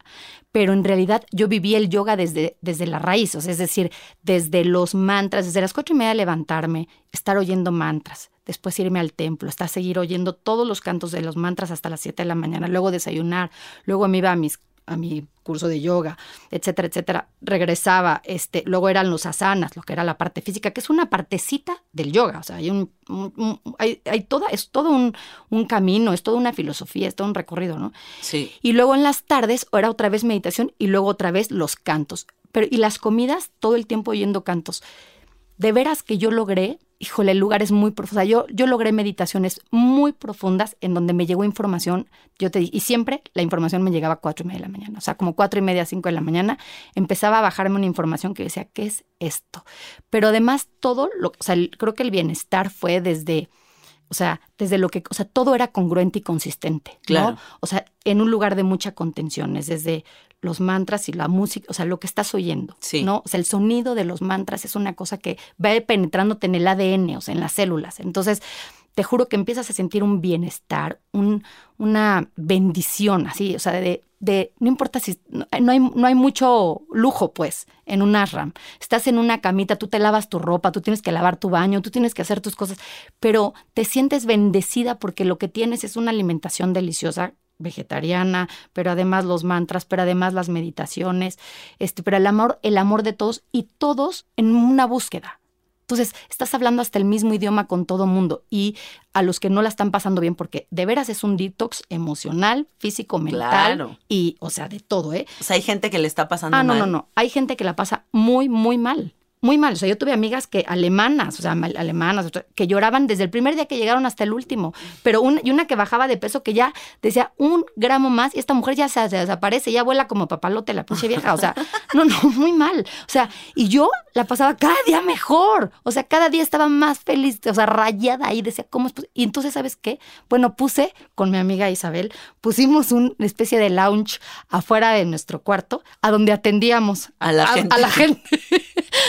pero en realidad yo viví el yoga desde, desde la raíz, o sea, es decir, desde los mantras, desde las cuatro y media levantarme, estar oyendo mantras, después irme al templo, hasta seguir oyendo todos los cantos de los mantras hasta las 7 de la mañana, luego desayunar, luego me iba a mis a mi curso de yoga, etcétera, etcétera, regresaba, este, luego eran los asanas, lo que era la parte física, que es una partecita del yoga, o sea, hay un, un- un- hay, hay toda, es todo un, un camino, es toda una filosofía, es todo un recorrido, ¿no? Sí. Y luego en las tardes era otra vez meditación y luego otra vez los cantos. Pero y las comidas todo el tiempo oyendo cantos. De veras que yo logré, híjole, el lugar es muy profundo. O sea, yo, yo logré meditaciones muy profundas en donde me llegó información. Yo te di- y siempre la información me llegaba a cuatro y media de la mañana. O sea, como cuatro y media, cinco de la mañana, empezaba a bajarme una información que decía, ¿qué es esto? Pero además todo, lo, o sea, el- creo que el bienestar fue desde, o sea, desde lo que, o sea, todo era congruente y consistente, ¿no? Claro. O sea, en un lugar de mucha contención, es desde los mantras y la música, o sea, lo que estás oyendo, Sí. ¿no? O sea, el sonido de los mantras es una cosa que va penetrándote en el ADN, o sea, en las células. Entonces, te juro que empiezas a sentir un bienestar, un, una bendición, así, o sea, de, de no importa si, no, no hay, no hay mucho lujo, pues, en un ashram. Estás en una camita, tú te lavas tu ropa, tú tienes que lavar tu baño, tú tienes que hacer tus cosas, pero te sientes bendecida porque lo que tienes es una alimentación deliciosa vegetariana, pero además los mantras, pero además las meditaciones, este, pero el amor, el amor de todos y todos en una búsqueda. Entonces, estás hablando hasta el mismo idioma con todo mundo y a los que no la están pasando bien, porque de veras es un detox emocional, físico, mental Claro. y, o sea, de todo, ¿eh? O sea, hay gente que le está pasando Ah, no, mal. no, no. Hay gente que la pasa muy, muy mal. Muy mal. O sea, yo tuve amigas que alemanas, o sea, alemanas, que lloraban desde el primer día que llegaron hasta el último. Pero una, y una que bajaba de peso que ya decía un gramo más y esta mujer ya se, se desaparece, ya vuela como papalote la pinche vieja. O sea, [LAUGHS] no, no, muy mal. O sea, y yo la pasaba cada día mejor. O sea, cada día estaba más feliz, o sea, rayada ahí. Decía, ¿cómo es? pos-?" Y entonces, ¿sabes qué? Bueno, puse con mi amiga Isabel, pusimos una especie de lounge afuera de nuestro cuarto, a donde atendíamos A la gente. a la gente.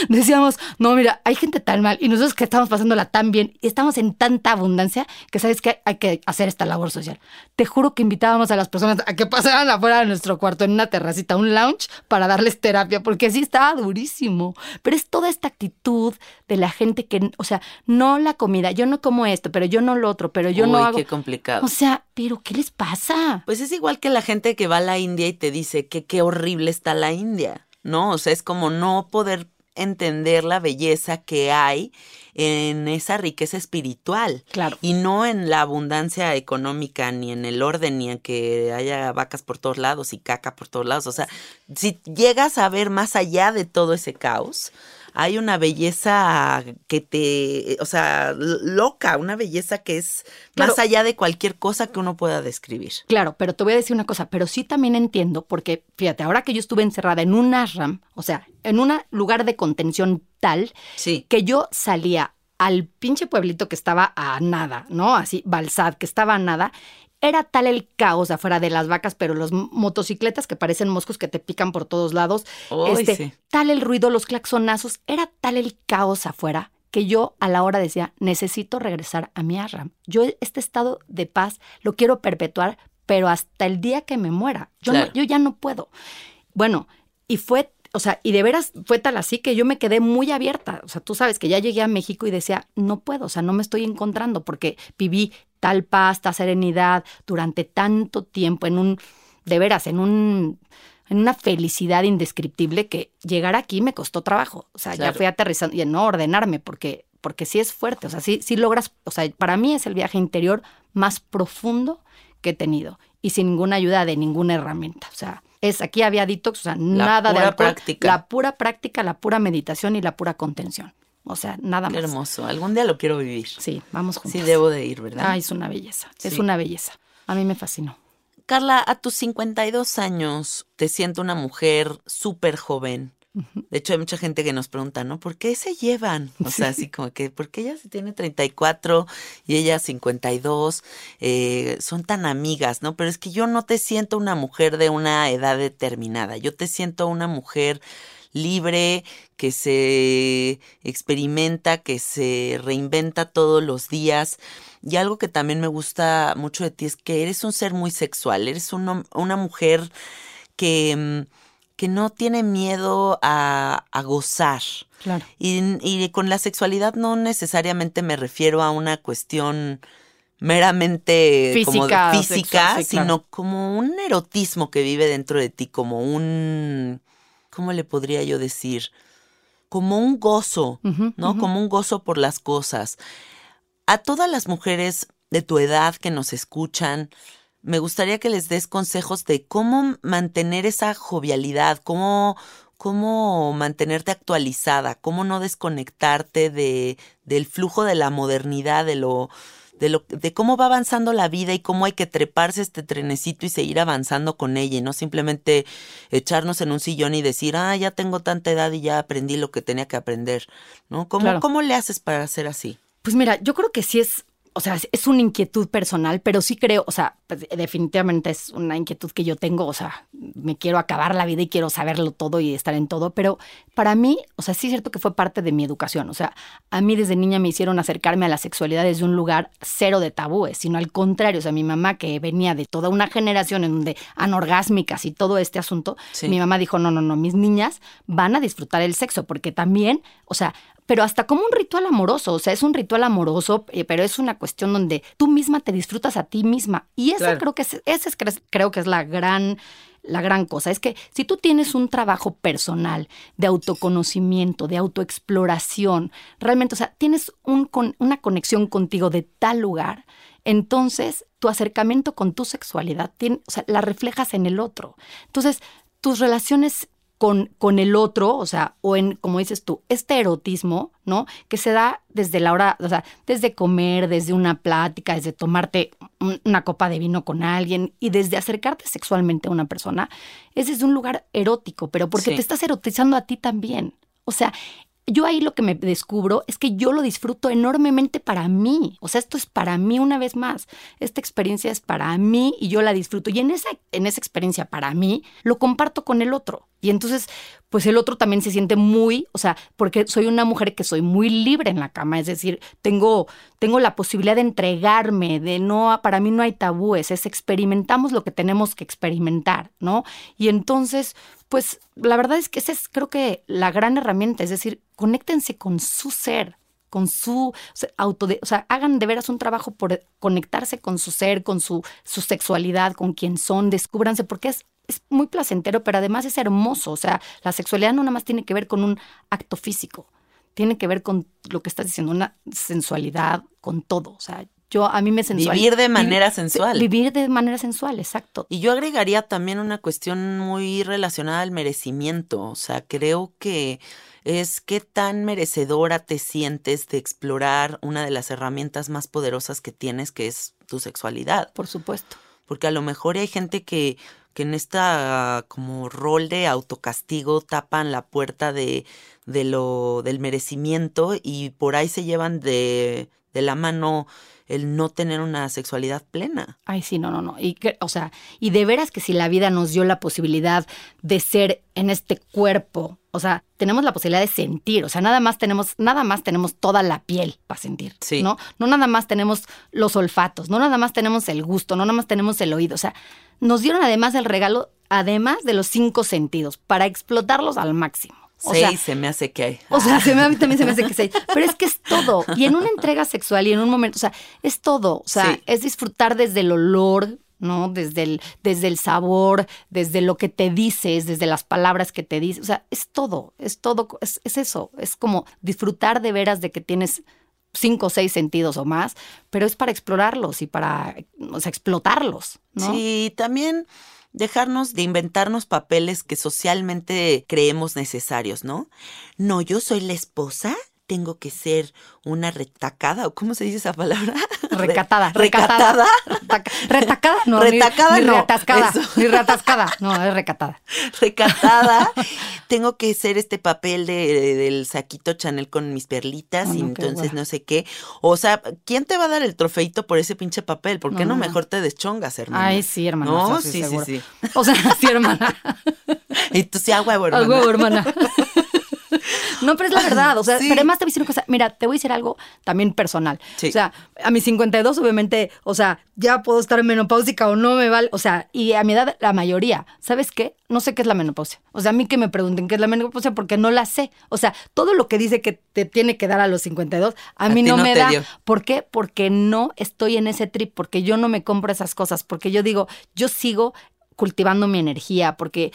Decíamos, no, mira, hay gente tan mal y nosotros que estamos pasándola tan bien y estamos en tanta abundancia que sabes que hay que hacer esta labor social. Te juro que invitábamos a las personas a que pasaran afuera de nuestro cuarto en una terracita, un lounge, para darles terapia, porque sí estaba durísimo. Pero es toda esta actitud de la gente que, o sea, no la comida, yo no como esto, pero yo no lo otro, pero yo no Uy, hago. qué complicado. O sea, pero ¿qué les pasa? Pues es igual que la gente que va a la India y te dice que qué horrible está la India, ¿no? O sea, es como no poder entender la belleza que hay en esa riqueza espiritual. Claro. Y no en la abundancia económica, ni en el orden, ni en que haya vacas por todos lados y caca por todos lados. O sea, si llegas a ver más allá de todo ese caos, hay una belleza que te, o sea, loca, una belleza que es Claro. más allá de cualquier cosa que uno pueda describir. Claro, pero te voy a decir una cosa, pero sí también entiendo, porque fíjate, ahora que yo estuve encerrada en un ashram, o sea, en un lugar de contención tal, Sí. que yo salía al pinche pueblito que estaba a nada, ¿no? Así, Balsad, que estaba a nada. Era tal el caos afuera de las vacas, pero los motocicletas que parecen moscos que te pican por todos lados. Este, sí. Tal el ruido, los claxonazos. Era tal el caos afuera que yo a la hora decía, necesito regresar a mi ashram. Yo este estado de paz lo quiero perpetuar, pero hasta el día que me muera. Yo, no- yo ya no puedo. Bueno, y fue, o sea, y de veras fue tal así que yo me quedé muy abierta. O sea, tú sabes que ya llegué a México y decía, no puedo, o sea, no me estoy encontrando porque viví tal paz, tal serenidad durante tanto tiempo en un, de veras, en un, en una felicidad indescriptible que llegar aquí me costó trabajo. O sea, ya fui aterrizando y no ordenarme porque, porque sí es fuerte. O sea, sí, sí logras, o sea, para mí es el viaje interior más profundo que he tenido y sin ninguna ayuda de ninguna herramienta. O sea, es aquí había detox, o sea, nada de alcohol, práctica. la pura práctica, la pura meditación y la pura contención. O sea, nada Qué más. hermoso. Algún día lo quiero vivir. Sí, vamos juntos. Sí, debo de ir, ¿verdad? Ay, es una belleza. Es una belleza. A mí me fascinó. Carla, a tus 52 años te siento una mujer súper joven. De hecho, hay mucha gente que nos pregunta, ¿no? ¿Por qué se llevan? O sea, así como que, ¿por qué ella se tiene 34 y ella 52? Eh, son tan amigas, ¿no? Pero es que yo no te siento una mujer de una edad determinada. Yo te siento una mujer libre, que se experimenta, que se reinventa todos los días. Y algo que también me gusta mucho de ti es que eres un ser muy sexual, eres un una mujer que, mm, que no tiene miedo a, a gozar. Claro. Y, y con la sexualidad no necesariamente me refiero a una cuestión meramente Física o física, sexual, sí, claro. sino como un erotismo que vive dentro de ti, como un, ¿cómo le podría yo decir? Como un gozo, ¿no? Como un gozo por las cosas. A todas las mujeres de tu edad que nos escuchan, me gustaría que les des consejos de cómo mantener esa jovialidad, cómo, cómo mantenerte actualizada, cómo no desconectarte de, del flujo de la modernidad, de lo, de lo, de cómo va avanzando la vida y cómo hay que treparse este trenecito y seguir avanzando con ella y no simplemente echarnos en un sillón y decir, ah, ya tengo tanta edad y ya aprendí lo que tenía que aprender, ¿no? ¿Cómo, Claro. ¿cómo le haces para ser así? Pues mira, yo creo que sí es, o sea, es- una inquietud personal, pero sí creo, o sea, pues, definitivamente es una inquietud que yo tengo, o sea, me quiero acabar la vida y quiero saberlo todo y estar en todo, pero para mí, o sea, sí es cierto que fue parte de mi educación, o sea, a mí desde niña me hicieron acercarme a la sexualidad desde un lugar cero de tabúes, sino al contrario, o sea, mi mamá que venía de toda una generación en donde anorgásmicas y todo este asunto, Sí. mi mamá dijo, no, no, no, mis niñas van a disfrutar el sexo, porque también, o sea, pero hasta como un ritual amoroso, o sea, es un ritual amoroso, eh, pero es una cuestión donde tú misma te disfrutas a ti misma. Y esa Claro. creo que es, esa es, cre- creo que es la gran la gran cosa. Es que si tú tienes un trabajo personal de autoconocimiento, de autoexploración, realmente, o sea, tienes un, una conexión contigo de tal lugar, entonces tu acercamiento con tu sexualidad tiene, o sea, la reflejas en el otro. Entonces, tus relaciones con, con, el otro, o sea, o en, como dices tú, este erotismo, ¿no? Que se da desde la hora, o sea, desde comer, desde una plática, desde tomarte una copa de vino con alguien y desde acercarte sexualmente a una persona, es desde un lugar erótico, pero porque te estás erotizando a ti también. O sea, yo ahí lo que me descubro es que yo lo disfruto enormemente para mí. O sea, esto es para mí una vez más. Esta experiencia es para mí y yo la disfruto. Y en esa, en esa experiencia para mí, lo comparto con el otro. Y entonces, pues el otro también se siente muy, o sea, porque soy una mujer que soy muy libre en la cama, es decir, tengo, tengo la posibilidad de entregarme, de no, para mí no hay tabúes, es experimentamos lo que tenemos que experimentar, ¿no? Y entonces, pues la verdad es que esa es creo que la gran herramienta, es decir, conéctense con su ser, con su auto, o sea, hagan de veras un trabajo por conectarse con su ser, con su, su sexualidad, con quién son, descúbranse, porque es, es muy placentero, pero además es hermoso, o sea, la sexualidad no nada más tiene que ver con un acto físico, tiene que ver con lo que estás diciendo, una sensualidad, con todo, o sea, yo a mí me sensual. Vivir de manera sensual. Vivir de manera sensual, exacto. Y yo agregaría también una cuestión muy relacionada al merecimiento. O sea, creo que es qué tan merecedora te sientes de explorar una de las herramientas más poderosas que tienes, que es tu sexualidad. Por supuesto. Porque a lo mejor hay gente que, que en esta como rol de autocastigo tapan la puerta de, de lo, del merecimiento y por ahí se llevan de, de la mano el no tener una sexualidad plena. Ay, sí, no, no, no. Y que, o sea, y de veras que si la vida nos dio la posibilidad de ser en este cuerpo, o sea, tenemos la posibilidad de sentir, o sea, nada más tenemos, nada más tenemos toda la piel para sentir, Sí. ¿no? No nada más tenemos los olfatos, no nada más tenemos el gusto, no nada más tenemos el oído, o sea, nos dieron además el regalo, además de los cinco sentidos, para explotarlos al máximo. O seis sea, se me hace que hay. o sea, se me, a mí también se me hace que seis. Pero es que es todo. Y en una entrega sexual y en un momento, o sea, es todo. O sea, Sí. es disfrutar desde el olor, ¿no? Desde el, desde el sabor, desde lo que te dices, desde las palabras que te dices. O sea, es todo. Es todo. Es, es eso. Es como disfrutar de veras de que tienes cinco o seis sentidos o más, pero es para explorarlos y para, o sea, explotarlos, ¿no? Sí, también dejarnos de inventarnos papeles que socialmente creemos necesarios, ¿no? No, yo soy la esposa, tengo que ser una retacada, o cómo se dice esa palabra? [LAUGHS] Recatada, Re- recatada. Retaca- Retacada, no. ni- Retacada, ni, no, reatascada. eso. Ni reatascada. No, es recatada. [LAUGHS] recatada. tengo que ser este papel de, del saquito Chanel con mis perlitas Oh, y no, entonces no sé qué. O sea, ¿quién te va a dar el trofeito por ese pinche papel? ¿Por qué No, mejor te deschongas, hermano? Ay, sí, hermana. No, sí, sí, sí. O sea, [LAUGHS] sí, hermana. Y tú sí, a huevo, A hermana. huevo, hermana. No, pero es la verdad. O sea, Sí. pero además te voy a decir una cosa. Mira, te voy a decir algo también personal. Sí. O sea, a mis 52, obviamente, o sea, ya puedo estar en menopáusica o no me vale. O sea, y a mi edad, la mayoría, ¿sabes qué? No sé qué es la menopausia. O sea, a mí que me pregunten qué es la menopausia porque no la sé. O sea, todo lo que dice que te tiene que dar a los 52, a, A mí no, no me da. dio. ¿Por qué? Porque no estoy en ese trip, porque yo no me compro esas cosas, porque yo digo, yo sigo cultivando mi energía, porque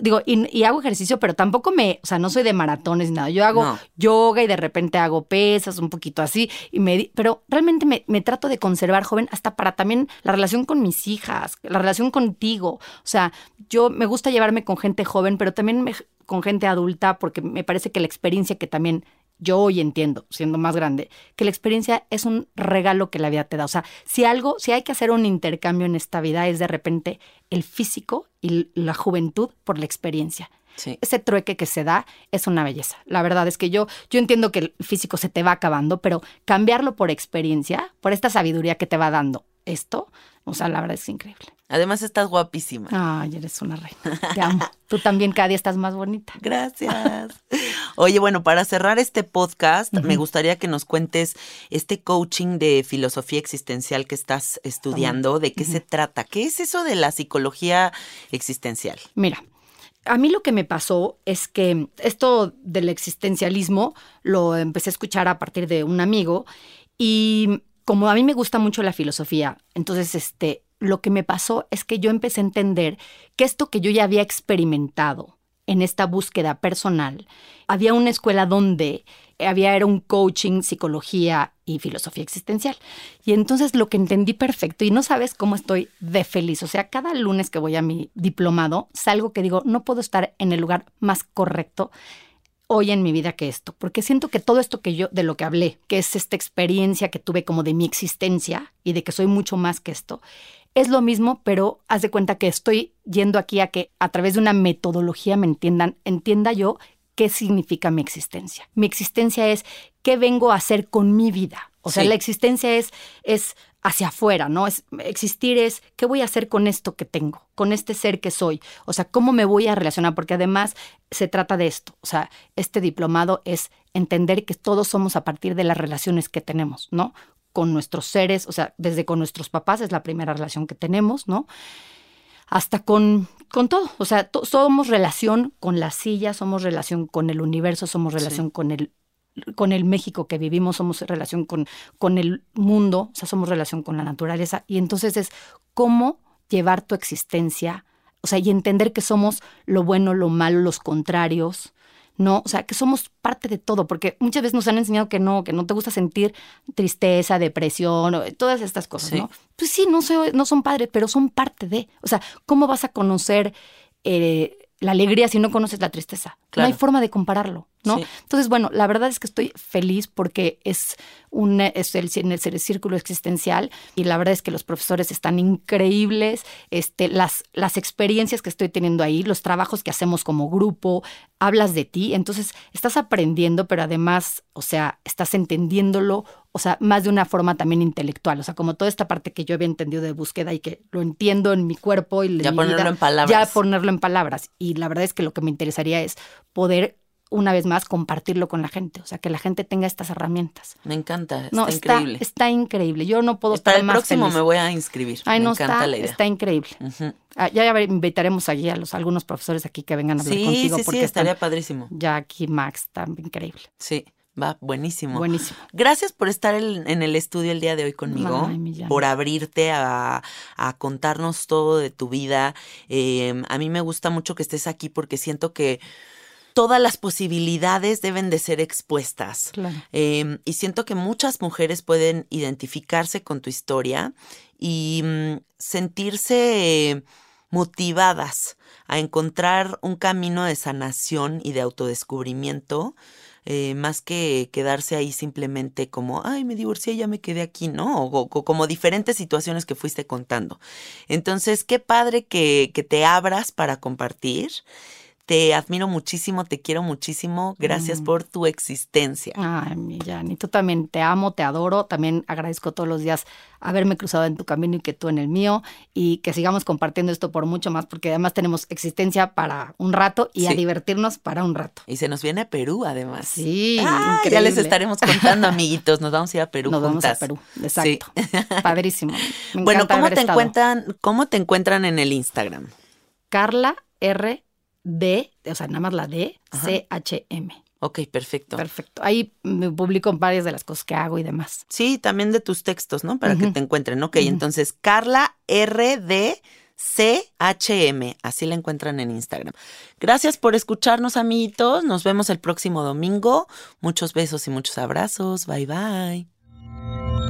digo, y, y hago ejercicio, pero tampoco me, o sea, no soy de maratones ni nada. Yo hago No. yoga y de repente hago pesas, un poquito así, y me, pero realmente me, me trato de conservar joven hasta para también la relación con mis hijas, la relación contigo. O sea, yo me gusta llevarme con gente joven, pero también me- con gente adulta, porque me parece que la experiencia que también yo hoy entiendo, siendo más grande, que la experiencia es un regalo que la vida te da. O sea, si algo, si hay que hacer un intercambio en esta vida, es de repente el físico y la juventud por la experiencia. Sí. Ese trueque que se da es una belleza. La verdad es que yo, yo entiendo que el físico se te va acabando, pero cambiarlo por experiencia, por esta sabiduría que te va dando esto, o sea, la verdad es increíble. Además estás guapísima. Ay, eres una reina. Te amo. [LAUGHS] Tú también cada día estás más bonita. Gracias. Oye, bueno, para cerrar este podcast, me gustaría que nos cuentes este coaching de filosofía existencial que estás estudiando, de qué se trata, qué es eso de la psicología existencial. Mira, a mí lo que me pasó es que esto del existencialismo lo empecé a escuchar a partir de un amigo y como a mí me gusta mucho la filosofía, entonces este lo que me pasó es que yo empecé a entender que esto que yo ya había experimentado en esta búsqueda personal, había una escuela donde había era un coaching, psicología y filosofía existencial. Y entonces lo que entendí perfecto, y no sabes cómo estoy de feliz, o sea, cada lunes que voy a mi diplomado, salgo que digo, no puedo estar en el lugar más correcto hoy en mi vida que esto, porque siento que todo esto que yo, de lo que hablé, que es esta experiencia que tuve como de mi existencia y de que soy mucho más que esto, es lo mismo, pero haz de cuenta que estoy yendo aquí a que a través de una metodología me entiendan, entienda yo qué significa mi existencia. Mi existencia es qué vengo a hacer con mi vida. O sea, Sí. la existencia es, es hacia afuera, ¿no? Es, existir es qué voy a hacer con esto que tengo, con este ser que soy. O sea, cómo me voy a relacionar, porque además se trata de esto. O sea, este diplomado es entender que todos somos a partir de las relaciones que tenemos, ¿no? Con nuestros seres, o sea, desde con nuestros papás es la primera relación que tenemos, ¿no? hasta con, con todo. O sea, somos relación con la silla, somos relación con el universo, somos relación con el con el México que vivimos, somos relación con, con el mundo, o sea, somos relación con la naturaleza. Y entonces es cómo llevar tu existencia, o sea, y entender que somos lo bueno, lo malo, los contrarios, ¿no? O sea, que somos parte de todo, porque muchas veces nos han enseñado que no, que no te gusta sentir tristeza, depresión, o- todas estas cosas, Sí. ¿no? Pues sí, no, soy- no son padres, pero son parte de. O sea, ¿cómo vas a conocer eh, la alegría si no conoces la tristeza? No hay forma de compararlo, ¿no? Sí. Entonces, bueno, la verdad es que estoy feliz porque es, un, es el, el círculo existencial y la verdad es que los profesores están increíbles, este, las, las experiencias que estoy teniendo ahí, los trabajos que hacemos como grupo, hablas de ti, entonces estás aprendiendo, pero además, o sea, estás entendiéndolo, o sea, más de una forma también intelectual, o sea, como toda esta parte que yo había entendido de búsqueda y que lo entiendo en mi cuerpo y Ya mi ponerlo vida, en palabras. Ya ponerlo en palabras. Y la verdad es que lo que me interesaría es poder, una vez más, compartirlo con la gente. O sea, que la gente tenga estas herramientas. Me encanta, está No, está, increíble. está increíble. Yo no puedo Para estar el más próximo feliz. me voy a inscribir. Ay, me no, encanta está, la idea. está increíble. Ah, ya, ya invitaremos allí a los algunos profesores aquí que vengan a hablar Sí, contigo sí, sí, porque estaría están, padrísimo. ya aquí Max está increíble. Sí, va, buenísimo. Buenísimo. Gracias por estar el- en el estudio el día de hoy conmigo, Ay, por abrirte a, a contarnos todo de tu vida. Eh, a mí me gusta mucho que estés aquí porque siento que todas las posibilidades deben de ser expuestas. Claro. Eh, y siento que muchas mujeres pueden identificarse con tu historia y mm, sentirse eh, motivadas a encontrar un camino de sanación y de autodescubrimiento, eh, más que quedarse ahí simplemente como, ay, me divorcié, ya me quedé aquí, ¿no? O, o como diferentes situaciones que fuiste contando. Entonces, qué padre que, que te abras para compartir. Te admiro muchísimo, te quiero muchísimo. Gracias Mm. por tu existencia. Ay, mi Jan, y tú también te amo, te adoro. También agradezco todos los días haberme cruzado en tu camino y que tú en el mío. Y que sigamos compartiendo esto por mucho más, porque además tenemos existencia para un rato y a Sí. divertirnos para un rato. Y se nos viene a Perú, además. Sí, Ah, ya les estaremos contando, amiguitos. Nos vamos a ir a Perú Nos vamos juntas. a Perú, exacto. [LAUGHS] Padrísimo. Me Bueno, ¿cómo te estado. encuentran? ¿Cómo te encuentran en el Instagram? Carla R D, o sea, nada más la D, Ajá. C H M. Ok, perfecto. Perfecto. Ahí me publico varias de las cosas que hago y demás. Sí, también de tus textos, ¿no? Para que te encuentren. Ok, Ujú. entonces Carla RD CHM, así la encuentran en Instagram. Gracias por escucharnos, amiguitos. Nos vemos el próximo domingo. Muchos besos y muchos abrazos. Bye bye.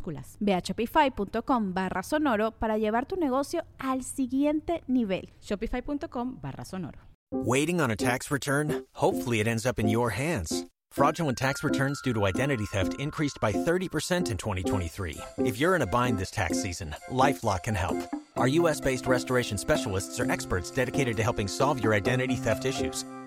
Minúsculas. Ve a shopify.com barra sonoro para llevar tu negocio al siguiente nivel. Shopify.com barra sonoro. Waiting on a tax return? Hopefully, it ends up in your hands. Fraudulent tax returns due to identity theft increased by 30% in 2023. If you're in a bind this tax season, LifeLock can help. Our US based restoration specialists are experts dedicated to helping solve your identity theft issues.